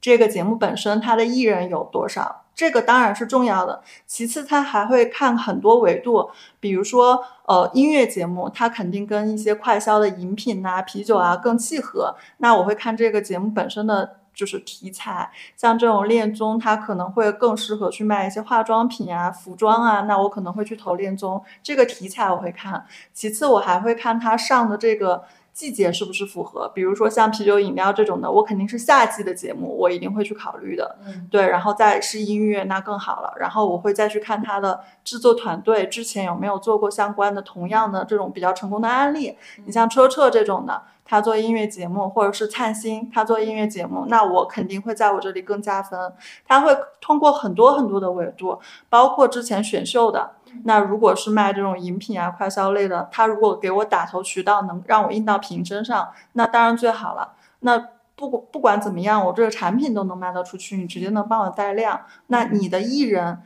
这个节目本身，它的艺人有多少。这个当然是重要的，其次他还会看很多维度，比如说呃音乐节目，它肯定跟一些快消的饮品啊、啤酒啊更契合。那我会看这个节目本身的就是题材，像这种恋综，它可能会更适合去卖一些化妆品啊、服装啊，那我可能会去投恋综这个题材我会看。其次我还会看它上的这个。季节是不是符合？比如说像啤酒饮料这种的，我肯定是夏季的节目，我一定会去考虑的。嗯，对，然后再是音乐，那更好了。然后我会再去看它的制作团队之前有没有做过相关的同样的这种比较成功的案例。你像车澈这种的，他做音乐节目，或者是灿星他做音乐节目，那我肯定会在我这里更加分。他会通过很多很多的维度，包括之前选秀的。那如果是卖这种饮品啊、快消类的，他如果给我打头渠道，能让我印到瓶身上，那当然最好了。那不管不管怎么样，我这个产品都能卖得出去，你直接能帮我带量，那你的艺人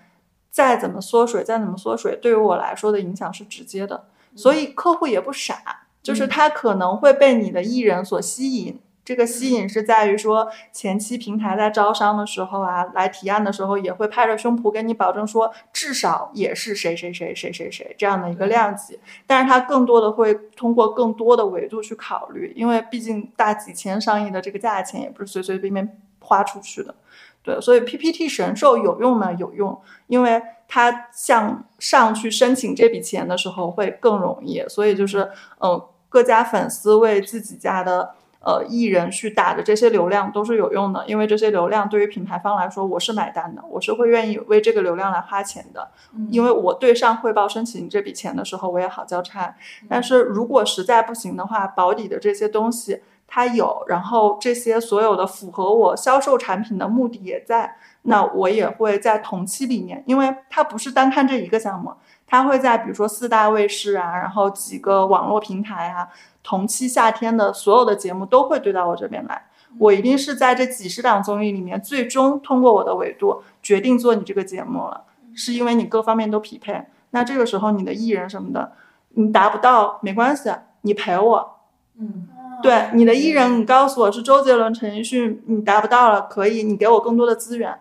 再怎么缩水，再怎么缩水，对于我来说的影响是直接的。所以客户也不傻，就是他可能会被你的艺人所吸引。这个吸引是在于说，前期平台在招商的时候啊，来提案的时候，也会拍着胸脯跟你保证说，至少也是谁谁谁谁谁谁这样的一个量级。但是它更多的会通过更多的维度去考虑，因为毕竟大几千上亿的这个价钱也不是随随便便花出去的。对，所以 PPT 神兽有用吗？有用，因为它向上去申请这笔钱的时候会更容易。所以就是，呃，各家粉丝为自己家的。呃，艺人去打的这些流量都是有用的，因为这些流量对于品牌方来说，我是买单的，我是会愿意为这个流量来花钱的，因为我对上汇报申请这笔钱的时候，我也好交差。但是如果实在不行的话，保底的这些东西，它有，然后这些所有的符合我销售产品的目的也在，那我也会在同期里面，因为它不是单看这一个项目，它会在比如说四大卫视啊，然后几个网络平台啊，同期夏天的所有的节目都会对到我这边来，我一定是在这几十档综艺里面，最终通过我的维度决定做你这个节目了，是因为你各方面都匹配，那这个时候你的艺人什么的，你达不到没关系，你陪我。嗯，对你的艺人，你告诉我是周杰伦、陈奕迅，你达不到了，可以，你给我更多的资源，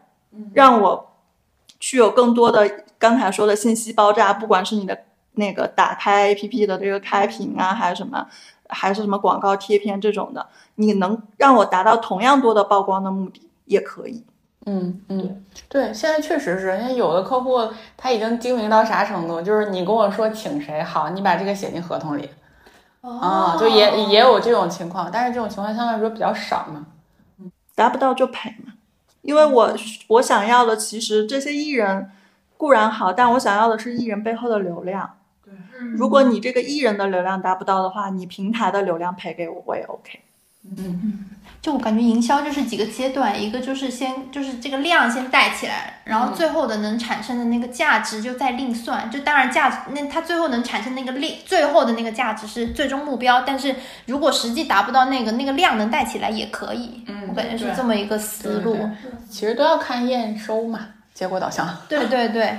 让我去有更多的刚才说的信息爆炸，不管是你的那个打开 APP 的这个开屏啊，还是什么，还是什么广告贴片这种的，你能让我达到同样多的曝光的目的，也可以。嗯嗯，对，现在确实是，因为有的客户他已经精明到啥程度，就是你跟我说请谁好，你把这个写进合同里。啊，就也也有这种情况，但是这种情况相对来说比较少嘛。嗯达不到就赔嘛，因为我我想要的其实这些艺人固然好，但我想要的是艺人背后的流量。对，如果你这个艺人的流量达不到的话，你平台的流量赔给我，我也 OK。嗯，就我感觉营销就是几个阶段，一个就是先就是这个量先带起来，然后最后的能产生的那个价值就再另算。就当然价值那它最后能产生那个利，最后的那个价值是最终目标，但是如果实际达不到那个那个量能带起来也可以。嗯我感觉是这么一个思路。其实都要看验收嘛，结果导向。对对对。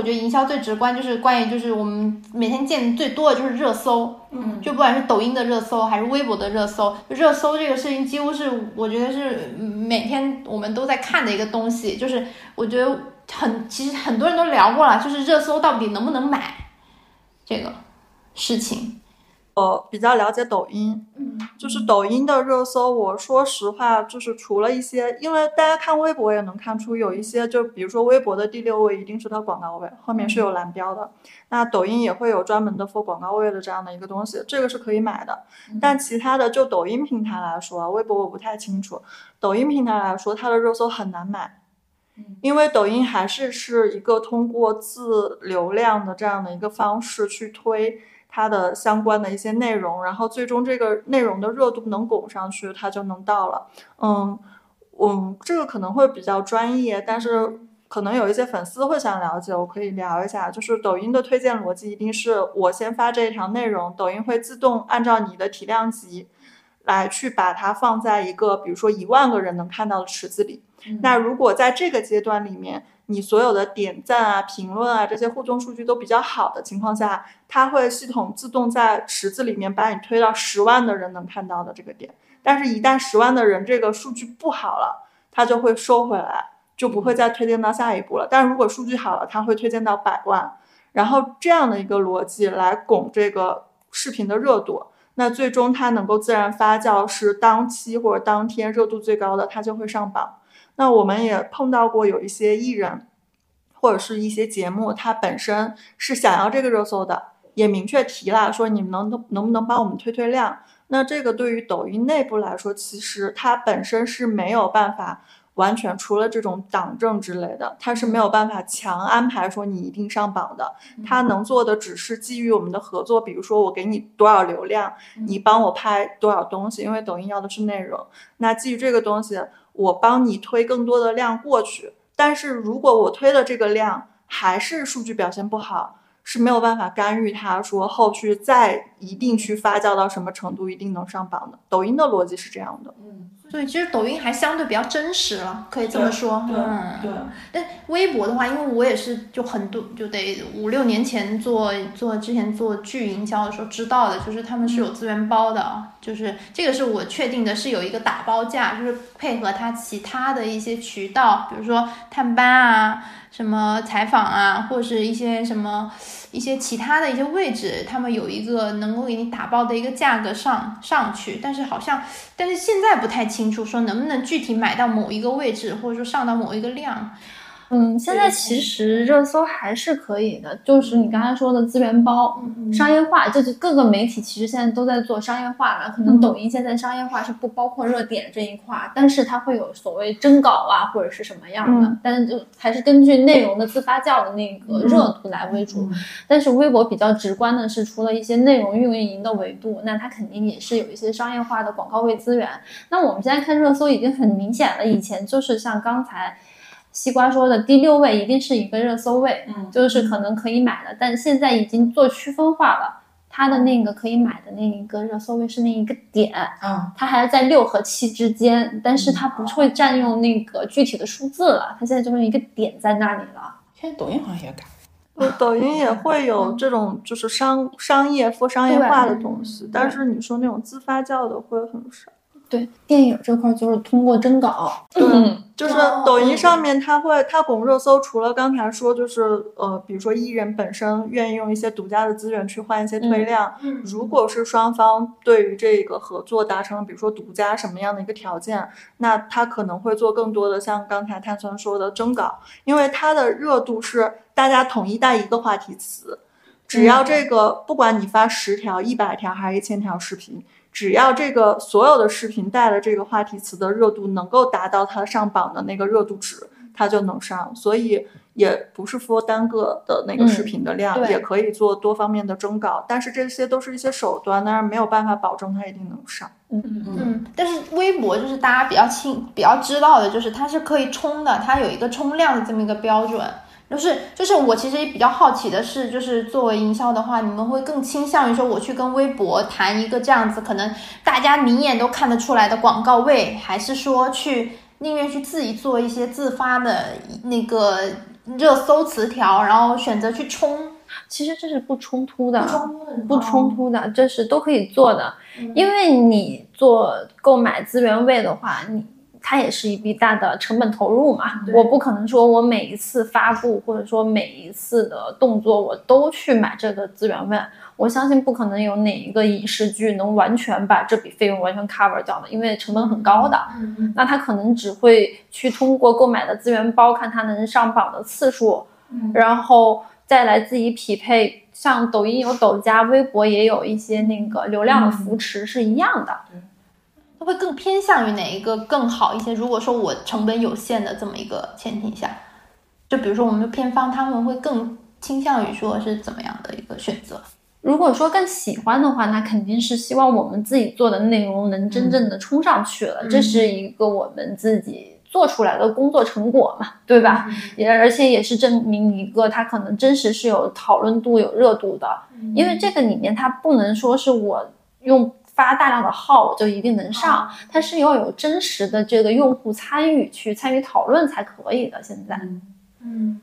我觉得营销最直观就是关于就是我们每天见最多的就是热搜，嗯就不管是抖音的热搜还是微博的热搜，热搜这个事情几乎是我觉得是每天我们都在看的一个东西。就是我觉得很其实很多人都聊过了，就是热搜到底能不能买这个事情。我比较了解抖音，嗯，就是抖音的热搜，我说实话，就是除了一些，因为大家看微博也能看出有一些，就比如说微博的第六位一定是它广告位，后面是有蓝标的。那抖音也会有专门的 for 广告位的这样的一个东西，这个是可以买的。但其他的，就抖音平台来说，微博我不太清楚。抖音平台来说，它的热搜很难买，因为抖音还是是一个通过自流量的这样的一个方式去推。它的相关的一些内容，然后最终这个内容的热度能拱上去，它就能到了。嗯，嗯，这个可能会比较专业，但是可能有一些粉丝会想了解，我可以聊一下。就是抖音的推荐逻辑一定是我先发这一条内容，抖音会自动按照你的体量级来去把它放在一个比如说一万个人能看到的池子里。那如果在这个阶段里面，你所有的点赞啊、评论啊这些互动数据都比较好的情况下，它会系统自动在池子里面把你推到十万的人能看到的这个点。但是，一旦十万的人这个数据不好了，它就会收回来，就不会再推荐到下一步了。但如果数据好了，它会推荐到百万，然后这样的一个逻辑来拱这个视频的热度。那最终它能够自然发酵，是当期或者当天热度最高的，它就会上榜。那我们也碰到过有一些艺人，或者是一些节目，它本身是想要这个热搜的，也明确提了说你们能能不能帮我们推推量。那这个对于抖音内部来说，其实它本身是没有办法完全除了这种党政之类的，它是没有办法强安排说你一定上榜的。它能做的只是基于我们的合作，比如说我给你多少流量，你帮我拍多少东西，因为抖音要的是内容。那基于这个东西。我帮你推更多的量过去，但是如果我推的这个量还是数据表现不好，是没有办法干预它，说后续再一定去发酵到什么程度，一定能上榜的。抖音的逻辑是这样的，嗯，所以其实抖音还相对比较真实了，可以这么说。嗯，对。但微博的话，因为我也是就很多就得五六年前做做之前做剧营销的时候知道的，就是他们是有资源包的，就是这个是我确定的，是有一个打包价，就是配合它其他的一些渠道，比如说探班啊、什么采访啊，或者是一些什么一些其他的一些位置，他们有一个能够给你打包的一个价格上上去，但是好像但是现在不太清楚说能不能具体买到某一个位置，或者说上到某一个量。嗯，现在其实热搜还是可以的，就是你刚才说的资源包、嗯商业化，就是各个媒体其实现在都在做商业化了。可能抖音现在商业化是不包括热点这一块，但是它会有所谓征稿啊或者是什么样的，嗯但是就还是根据内容的自发酵的那个热度来为主。但是微博比较直观的是，除了一些内容运营的维度，那它肯定也是有一些商业化的广告位资源。那我们现在看热搜已经很明显了，以前就是像刚才。西瓜说的第六位一定是一个热搜位，嗯就是可能可以买的，但现在已经做区分化了，它的那个可以买的那一个热搜位是那一个点，嗯，它还是在六和七之间，但是它不会占用那个具体的数字了，它现在就是一个点在那里了。现在抖音好像也改。呃抖音也会有这种就是商商业或商业化的东西，但是你说那种自发酵的会很少。对，电影这块就是通过征稿，嗯就是抖音上面它会它拱热搜，除了刚才说就是呃，比如说艺人本身愿意用一些独家的资源去换一些推量，如果是双方对于这个合作达成了比如说独家什么样的一个条件，那他可能会做更多的像刚才碳酸说的征稿，因为它的热度是大家统一带一个话题词，只要这个不管你发十条、一百条还是一千条视频。只要这个所有的视频带了这个话题词的热度能够达到它上榜的那个热度值，它就能上。所以也不是说单个的那个视频的量，嗯也可以做多方面的征稿。但是这些都是一些手段，但是没有办法保证它一定能上。嗯嗯嗯，但是微博就是大家比较清、比较知道的，就是它是可以冲的，它有一个冲量的这么一个标准。就是就是我其实也比较好奇的是，就是作为营销的话，你们会更倾向于说我去跟微博谈一个这样子，可能大家明眼都看得出来的广告位，还是说去宁愿去自己做一些自发的那个热搜词条，然后选择去冲？其实这是不冲突的，不冲突的，这是都可以做的。因为你做购买资源位的话，你它也是一笔大的成本投入嘛。我不可能说我每一次发布或者说每一次的动作我都去买这个资源位。我相信不可能有哪一个影视剧能完全把这笔费用完全 cover 掉的，因为成本很高的。那他可能只会去通过购买的资源包看它能上榜的次数，然后再来自己匹配。像抖音有抖加，微博也有一些那个流量的扶持是一样的。它会更偏向于哪一个更好一些？如果说我成本有限的这么一个前提下，就比如说我们的片方，他们会更倾向于说是怎么样的一个选择？如果说更喜欢的话，那肯定是希望我们自己做的内容能真正的冲上去了，这是一个我们自己做出来的工作成果嘛，对吧？也而且也是证明一个它可能真实是有讨论度、有热度的，因为这个里面它不能说是我用。发大量的号我就一定能上，它是要有真实的这个用户参与去参与讨论才可以的。现在，嗯，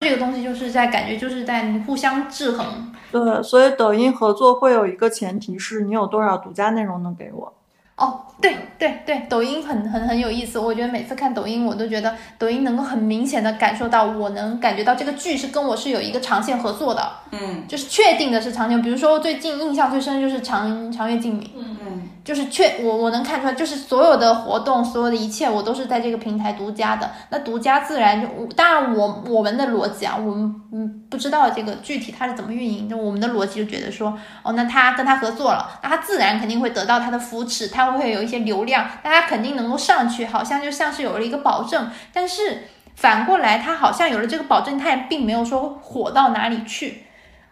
这个东西就是在感觉就是在互相制衡。对，所以抖音合作会有一个前提是你有多少独家内容能给我。哦，对对对，抖音很很很有意思。我觉得每次看抖音，我都觉得抖音能够很明显的感受到，我能感觉到这个剧是跟我是有一个长线合作的，嗯就是确定的是长线。比如说最近印象最深就是长长月烬明，嗯就是确我我能看出来，就是所有的活动，所有的一切，我都是在这个平台独家的。那独家自然就，当然我我们的逻辑啊，我们嗯不知道这个具体它是怎么运营的。我们的逻辑就觉得说，哦，那他跟他合作了，那他自然肯定会得到他的扶持，他会有一些流量，那他肯定能够上去，好像就像是有了一个保证。但是反过来，他好像有了这个保证，他也并没有说火到哪里去。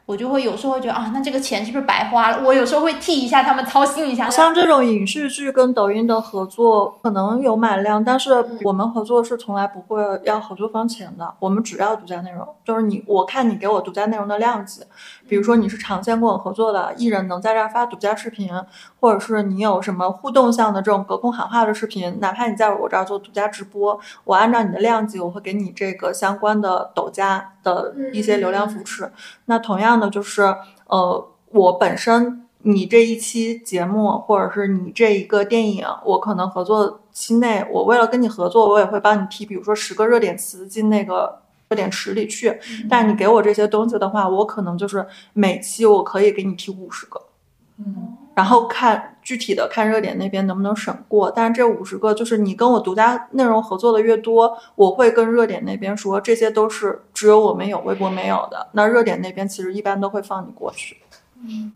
我就会有时候会觉得啊，那这个钱是不是白花了？我有时候会替一下他们操心一下。像这种影视剧跟抖音的合作，可能有买量，但是我们合作是从来不会要合作方钱的，我们只要独家内容，就是你我看你给我独家内容的量级，比如说你是长线跟我合作的艺人，能在这儿发独家视频，或者是你有什么互动项的这种隔空喊话的视频，哪怕你在我这儿做独家直播，我按照你的量级，我会给你这个相关的抖加的一些流量扶持。那同样的就是，呃，我本身你这一期节目，或者是你这一个电影，我可能合作期内，我为了跟你合作，我也会帮你提，比如说十个热点词进那个热点池里去。但你给我这些东西的话，我可能就是每期我可以给你提五十个。嗯然后看具体的看热点那边能不能审过。但是这五十个就是你跟我独家内容合作的越多，我会跟热点那边说，这些都是只有我们有，微博没有的。那热点那边其实一般都会放你过去。嗯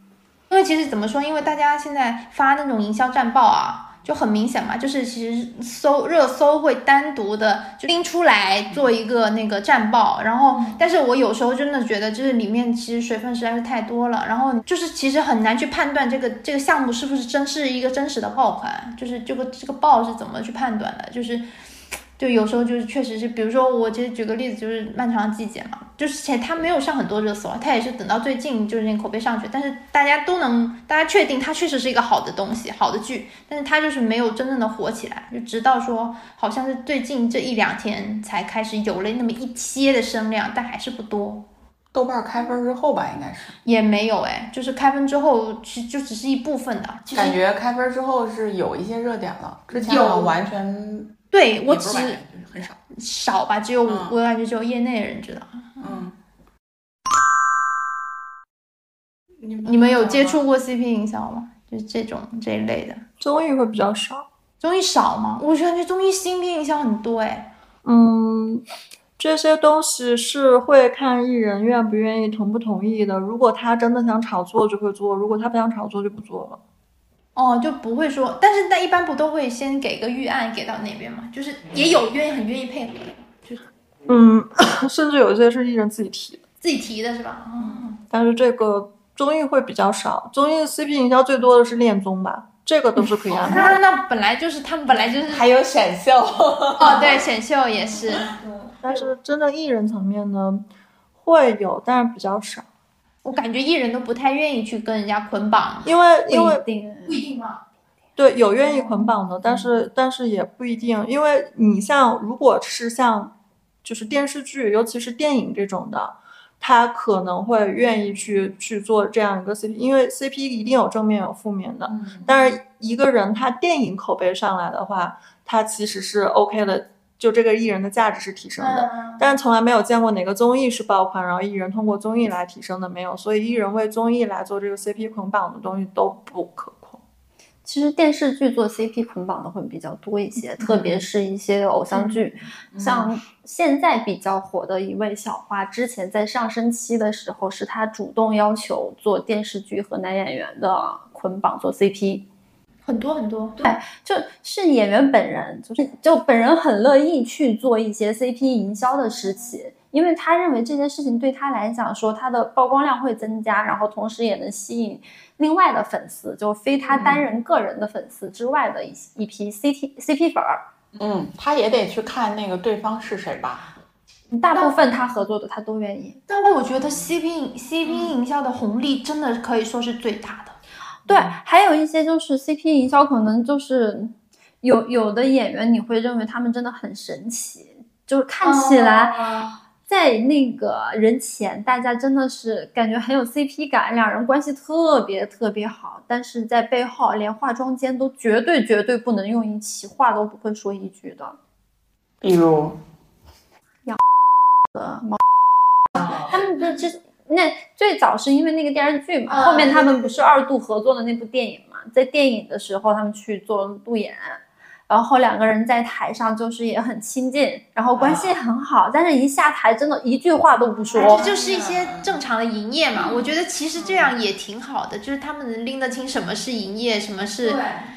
因为其实怎么说，因为大家现在发那种营销战报啊。就很明显嘛，就是其实搜热搜会单独的就拎出来做一个那个战报，然后，但是我有时候真的觉得，就是里面其实水分实在是太多了，然后就是其实很难去判断这个这个项目是不是真是一个真实的爆款，就是这个这个爆是怎么去判断的，就是。就有时候就是确实是，比如说我其实举个例子，就是漫长的季节嘛，就是前他没有上很多热搜，他也是等到最近就是那个口碑上去，但是大家都能大家确定它确实是一个好的东西，好的剧，但是它就是没有真正的火起来，就直到说好像是最近这一两天才开始有了那么一些的声量，但还是不多。豆瓣开分之后吧，应该是也没有哎，就是开分之后其实就只是一部分的，感觉开分之后是有一些热点了，之前完全。对我只很少少吧，只有我感觉只有业内的人知道。嗯，你们有接触过 CP 营销吗？就是这种这一类的综艺会比较少，综艺少吗？我感觉综艺 CP 营销很多哎。嗯，这些东西是会看艺人愿不愿意、同不同意的。如果他真的想炒作，就会做；如果他不想炒作，就不做了。哦，就不会说，但是那一般不都会先给个预案给到那边嘛？就是也有愿意很愿意配合的，就是嗯，甚至有一些是艺人自己提的，自己提的是吧？嗯，但是这个综艺会比较少，综艺 CP 营销最多的是恋综吧，这个都是可以安排。那 那本来就是他们本来就是还有选秀哦，对，选秀也是，但是真的艺人层面呢会有，但是比较少。我感觉艺人都不太愿意去跟人家捆绑，因为因为不一定吗？对，有愿意捆绑的，但是但是也不一定，因为你像如果是像就是电视剧，尤其是电影这种的，他可能会愿意去去做这样一个 CP，因为 CP 一定有正面有负面的，但是一个人他电影口碑上来的话，他其实是 OK 的。就这个艺人的价值是提升的，但是从来没有见过哪个综艺是爆款，然后艺人通过综艺来提升的没有，所以艺人为综艺来做这个 CP 捆绑的东西都不可控。其实电视剧做 CP 捆绑的会比较多一些，特别是一些偶像剧，像现在比较火的一位小花，之前在上升期的时候，是她主动要求做电视剧和男演员的捆绑做 CP。很多很多，对，就是演员本人，就是就本人很乐意去做一些 CP 营销的事情，因为他认为这件事情对他来讲，说他的曝光量会增加，然后同时也能吸引另外的粉丝，就非他单人个人的粉丝之外的一一批 CT CP 粉儿。嗯，他也得去看那个对方是谁吧。大部分他合作的他都愿意，但我觉得 CP CP 营销的红利真的可以说是最大的。对，还有一些就是 CP 营销，可能就是有有的演员，你会认为他们真的很神奇，就是看起来在那个人前，大家真的是感觉很有 CP 感，两人关系特别特别好，但是在背后连化妆间都绝对绝对不能用一起，话都不会说一句的。比如杨的毛，他们的这。那最早是因为那个电视剧嘛，后面他们不是二度合作的那部电影嘛，在电影的时候他们去做路演，然后两个人在台上就是也很亲近，然后关系很好，但是一下台真的一句话都不说，这就是一些正常的营业嘛。我觉得其实这样也挺好的，就是他们能拎得清什么是营业，什么是。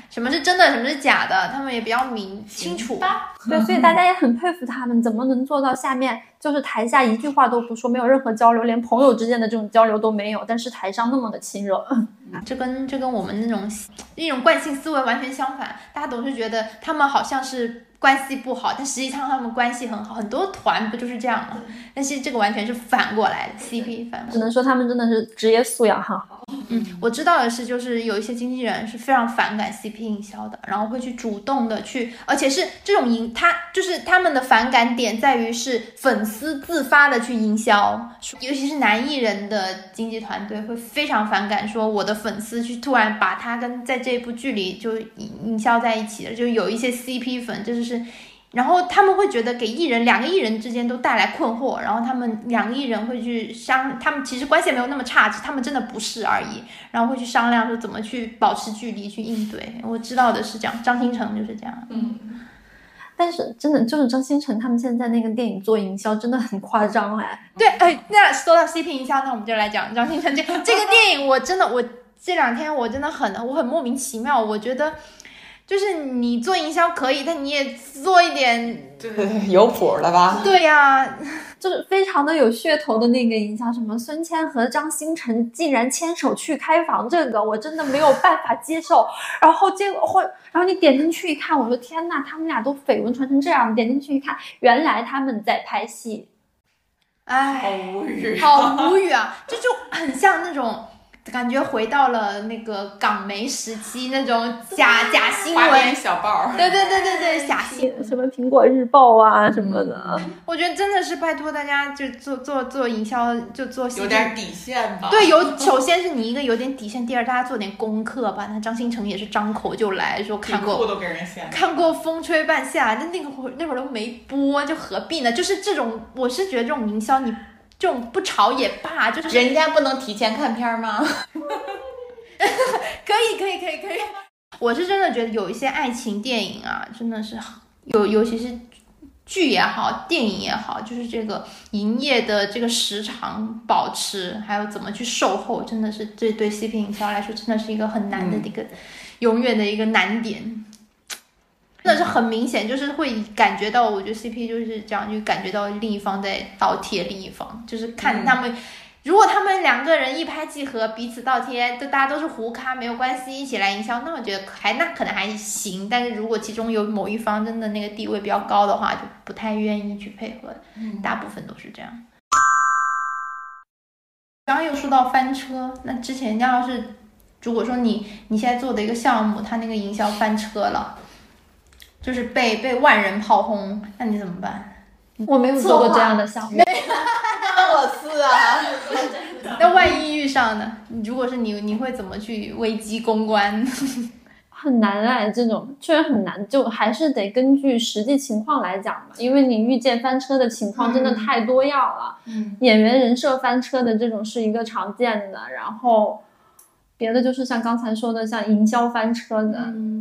什么是真的，什么是假的，他们也比较明清楚。对，所以大家也很佩服他们，怎么能做到下面就是台下一句话都不说，没有任何交流，连朋友之间的这种交流都没有，但是台上那么的亲热。这跟这跟我们那种那种惯性思维完全相反，大家总是觉得他们好像是关系不好，但实际上他们关系很好，很多团不就是这样吗？但是这个完全是反过来的，CP 反，只能说他们真的是职业素养很好。嗯，我知道的是，就是有一些经纪人是非常反感 CP 营销的，然后会去主动的去，而且是这种营，他就是他们的反感点在于是粉丝自发的去营销，尤其是男艺人的经纪团队会非常反感，说我的粉丝去突然把他跟在这部剧里就营销在一起了，就有一些 CP 粉，就是然后他们会觉得给艺人两个艺人之间都带来困惑，然后他们两个艺人会去商，他们其实关系没有那么差，他们真的不是而已，然后会去商量说怎么去保持距离去应对。我知道的是这样，张新成就是这样。嗯，但是真的就是张新成他们现在那个电影做营销真的很夸张哎。对，哎，那说到 CP 营销，那我们就来讲张新成这这个电影，我真的我这两天我真的很我很莫名其妙，我觉得。就是你做营销可以，但你也做一点，对，有谱了吧？对呀，就是非常的有噱头的那个营销，什么孙谦和张新成竟然牵手去开房，这个我真的没有办法接受。然后结果会，然后你点进去一看，我说天呐，他们俩都绯闻传成这样。点进去一看，原来他们在拍戏，哎，好无语，好无语啊！这就很像那种。感觉回到了那个港媒时期那种假 假新闻小报，对对对对对，假新 什么苹果日报啊什么的。我觉得真的是拜托大家，就做做做营销，就做有点底线吧。对，有 首先是你一个有点底线，第二大家做点功课吧。那张新成也是张口就来说看过，看过风吹半夏，那那个会那会儿都没播，就何必呢？就是这种，我是觉得这种营销你。这种不炒也罢，就是人家不能提前看片吗？可以可以可以可以，我是真的觉得有一些爱情电影啊，真的是有，尤其是剧也好，电影也好，就是这个营业的这个时长保持，还有怎么去售后，真的是这对 CP 营销来说，真的是一个很难的一个永远的一个难点。真的是很明显，就是会感觉到，我觉得 CP 就是这样，就感觉到另一方在倒贴另一方，就是看他们，如果他们两个人一拍即合，彼此倒贴，就大家都是胡咖，没有关系，一起来营销，那我觉得还那可能还行。但是如果其中有某一方真的那个地位比较高的话，就不太愿意去配合，嗯大部分都是这样。刚刚又说到翻车，那之前要是如果说你你现在做的一个项目，它那个营销翻车了。就是被被万人炮轰，那你怎么办？我没有做过这样的项目。我是啊。那万一遇上呢？如果是你，你会怎么去危机公关？很难哎，这种确实很难，就还是得根据实际情况来讲嘛。因为你遇见翻车的情况真的太多样了。嗯。演员人设翻车的这种是一个常见的，然后别的就是像刚才说的，像营销翻车的。嗯。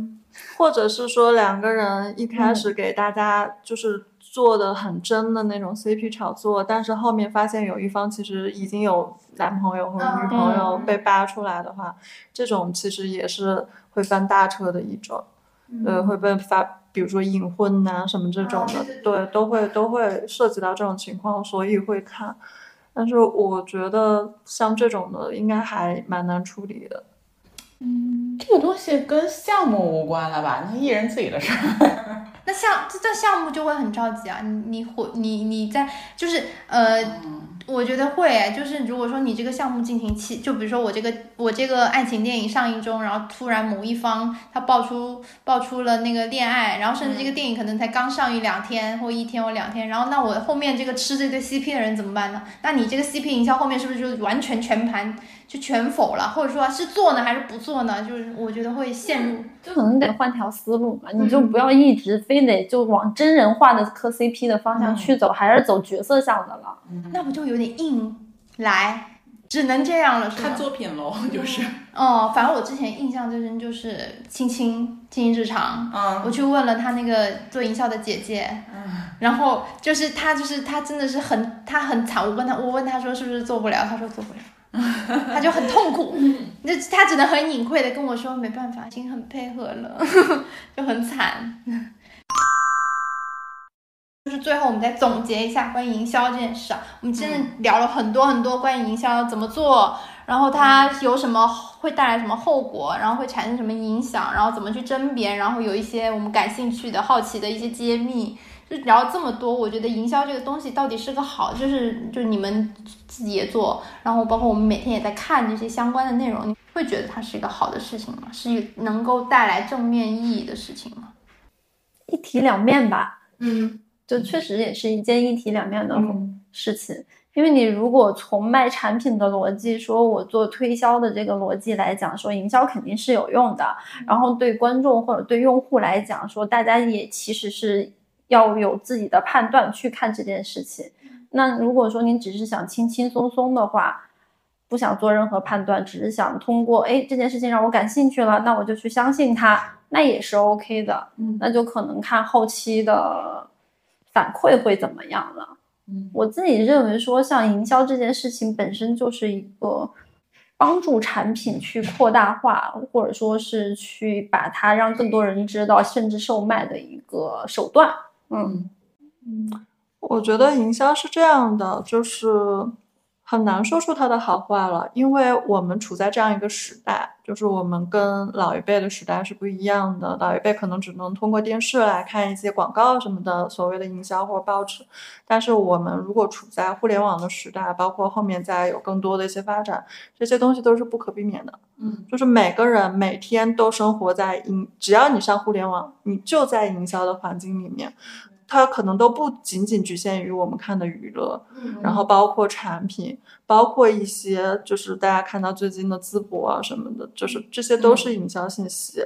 或者是说两个人一开始给大家就是做的很真的那种 CP 炒作，但是后面发现有一方其实已经有男朋友或者女朋友被扒出来的话，这种其实也是会翻大车的一种，呃，会被发，比如说隐婚呐什么这种的，对，都会都会涉及到这种情况，所以会看。但是我觉得像这种的应该还蛮难处理的。嗯，这个东西跟项目无关了吧？那艺人自己的事儿。那项这这项目就会很着急啊！你你会你你在就是呃。我觉得会，就是如果说你这个项目进行期，就比如说我这个我这个爱情电影上映中，然后突然某一方他爆出爆出了那个恋爱，然后甚至这个电影可能才刚上映两天或一天或两天，然后那我后面这个吃这对 CP 的人怎么办呢？那你这个 CP 营销后面是不是就完全全盘就全否了，或者说是做呢还是不做呢？就是我觉得会陷入，就可能得换条思路嘛，你就不要一直非得就往真人化的磕 CP 的方向去走，还是走角色向的了，那不就有点。硬来，只能这样了，是看作品喽，就是。哦，反正我之前印象最深就是青青青青日常，嗯，我去问了他那个做营销的姐姐，嗯，然后就是他就是他真的是很他很惨，我问他我问他说是不是做不了，他说做不了，他就很痛苦，那他只能很隐晦的跟我说没办法，已经很配合了，就很惨。就是最后我们再总结一下关于营销这件事啊，我们真的聊了很多很多关于营销怎么做，然后它有什么会带来什么后果，然后会产生什么影响，然后怎么去甄别，然后有一些我们感兴趣的好奇的一些揭秘，就聊这么多。我觉得营销这个东西到底是个好，就是就你们自己也做，然后包括我们每天也在看这些相关的内容，你会觉得它是一个好的事情吗？是能够带来正面意义的事情吗？一体两面吧，嗯。就确实也是一件一体两面的事情，因为你如果从卖产品的逻辑，说我做推销的这个逻辑来讲，说营销肯定是有用的，然后对观众或者对用户来讲，说大家也其实是要有自己的判断去看这件事情。那如果说您只是想轻轻松松的话，不想做任何判断，只是想通过哎这件事情让我感兴趣了，那我就去相信它，那也是 OK 的。嗯那就可能看后期的反馈会怎么样了。嗯我自己认为说，像营销这件事情本身就是一个帮助产品去扩大化，或者说是去把它让更多人知道，甚至售卖的一个手段。嗯。我觉得营销是这样的，就是很难说出它的好坏了，因为我们处在这样一个时代，就是我们跟老一辈的时代是不一样的。老一辈可能只能通过电视来看一些广告什么的，所谓的营销或者报纸。但是我们如果处在互联网的时代，包括后面再有更多的一些发展，这些东西都是不可避免的。嗯，就是每个人每天都生活在营，只要你上互联网，你就在营销的环境里面。它可能都不仅仅局限于我们看的娱乐，然后包括产品，包括一些就是大家看到最近的淄博啊什么的，就是这些都是营销信息。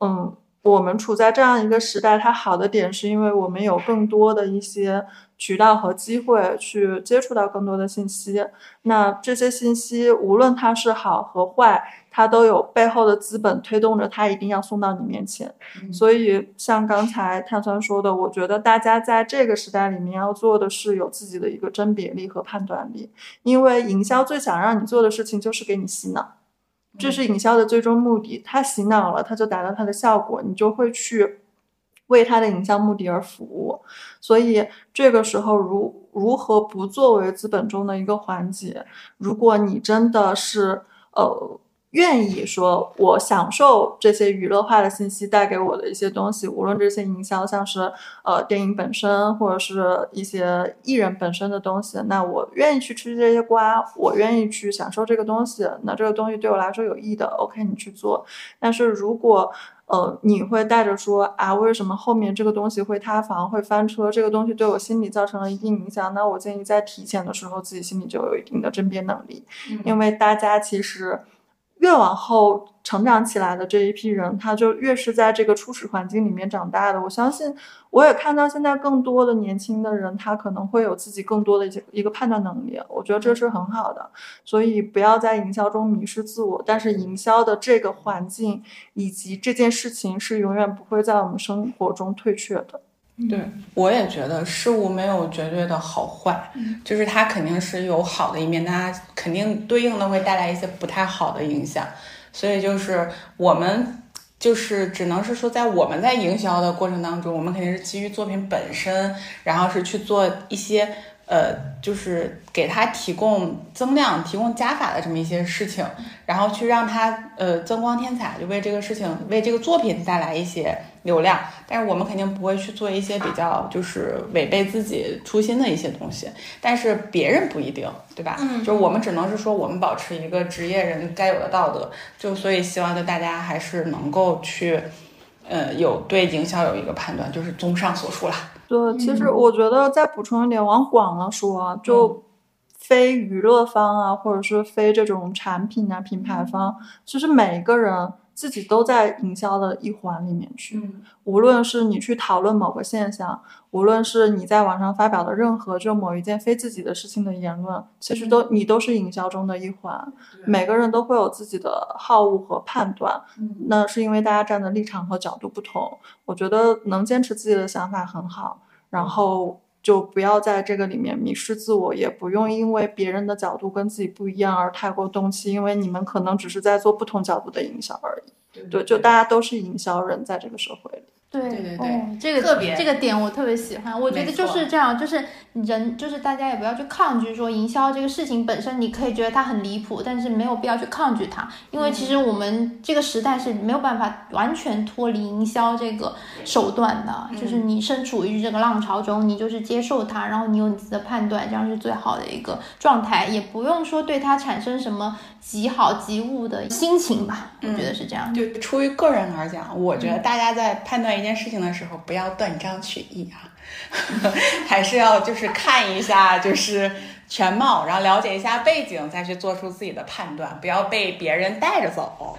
嗯，我们处在这样一个时代，它好的点是因为我们有更多的一些渠道和机会去接触到更多的信息。那这些信息无论它是好和坏，它都有背后的资本推动着它一定要送到你面前。所以像刚才碳酸说的，我觉得大家在这个时代里面要做的是有自己的一个甄别力和判断力，因为营销最想让你做的事情就是给你洗脑。这是营销的最终目的，他洗脑了，他就达到他的效果，你就会去为他的营销目的而服务。所以这个时候如如何不作为资本中的一个环节？如果你真的是呃愿意说，我享受这些娱乐化的信息带给我的一些东西，无论这些营销像是呃电影本身，或者是一些艺人本身的东西，那我愿意去吃这些瓜，我愿意去享受这个东西，那这个东西对我来说有益的，OK，你去做。但是如果呃，你会带着说啊，为什么后面这个东西会塌房、会翻车？这个东西对我心理造成了一定影响。那我建议在提前的时候，自己心里就有一定的甄别能力，因为大家其实越往后成长起来的这一批人，他就越是在这个初始环境里面长大的。我相信，我也看到现在更多的年轻的人，他可能会有自己更多的一些一个判断能力。我觉得这是很好的，所以不要在营销中迷失自我。但是营销的这个环境以及这件事情是永远不会在我们生活中退却的。对，我也觉得事物没有绝对的好坏，就是它肯定是有好的一面，但它肯定对应的会带来一些不太好的影响。所以就是我们就是只能是说，在我们在营销的过程当中，我们肯定是基于作品本身，然后是去做一些呃，就是给他提供增量、提供加法的这么一些事情，然后去让他呃增光添彩，就为这个事情、为这个作品带来一些流量。但是我们肯定不会去做一些比较就是违背自己初心的一些东西，但是别人不一定，对吧？嗯，就是我们只能是说我们保持一个职业人该有的道德，就所以希望就大家还是能够去，呃，有对营销有一个判断，就是综上所述啦。对，其实我觉得再补充一点，往广了说啊，就非娱乐方啊，或者是非这种产品啊、品牌方，其实每个人自己都在营销的一环里面去。嗯无论是你去讨论某个现象，无论是你在网上发表的任何就某一件非自己的事情的言论，其实都你都是营销中的一环。每个人都会有自己的好恶和判断，那是因为大家站的立场和角度不同。我觉得能坚持自己的想法很好，然后就不要在这个里面迷失自我，也不用因为别人的角度跟自己不一样而太过动气，因为你们可能只是在做不同角度的营销而已。对，就大家都是营销人，在这个社会里。对对对对哦，这个特别这个点我特别喜欢。我觉得就是这样，就是人，就是大家也不要去抗拒说营销这个事情本身，你可以觉得它很离谱，但是没有必要去抗拒它，因为其实我们这个时代是没有办法完全脱离营销这个手段的，就是你身处于这个浪潮中，你就是接受它，然后你有你自己的判断，这样是最好的一个状态，也不用说对它产生什么极好极恶的心情吧，我觉得是这样。就出于个人而讲，我觉得大家在判断一件事情的时候，不要断章取义啊，还是要就是看一下就是全貌，然后了解一下背景，再去做出自己的判断，不要被别人带着走。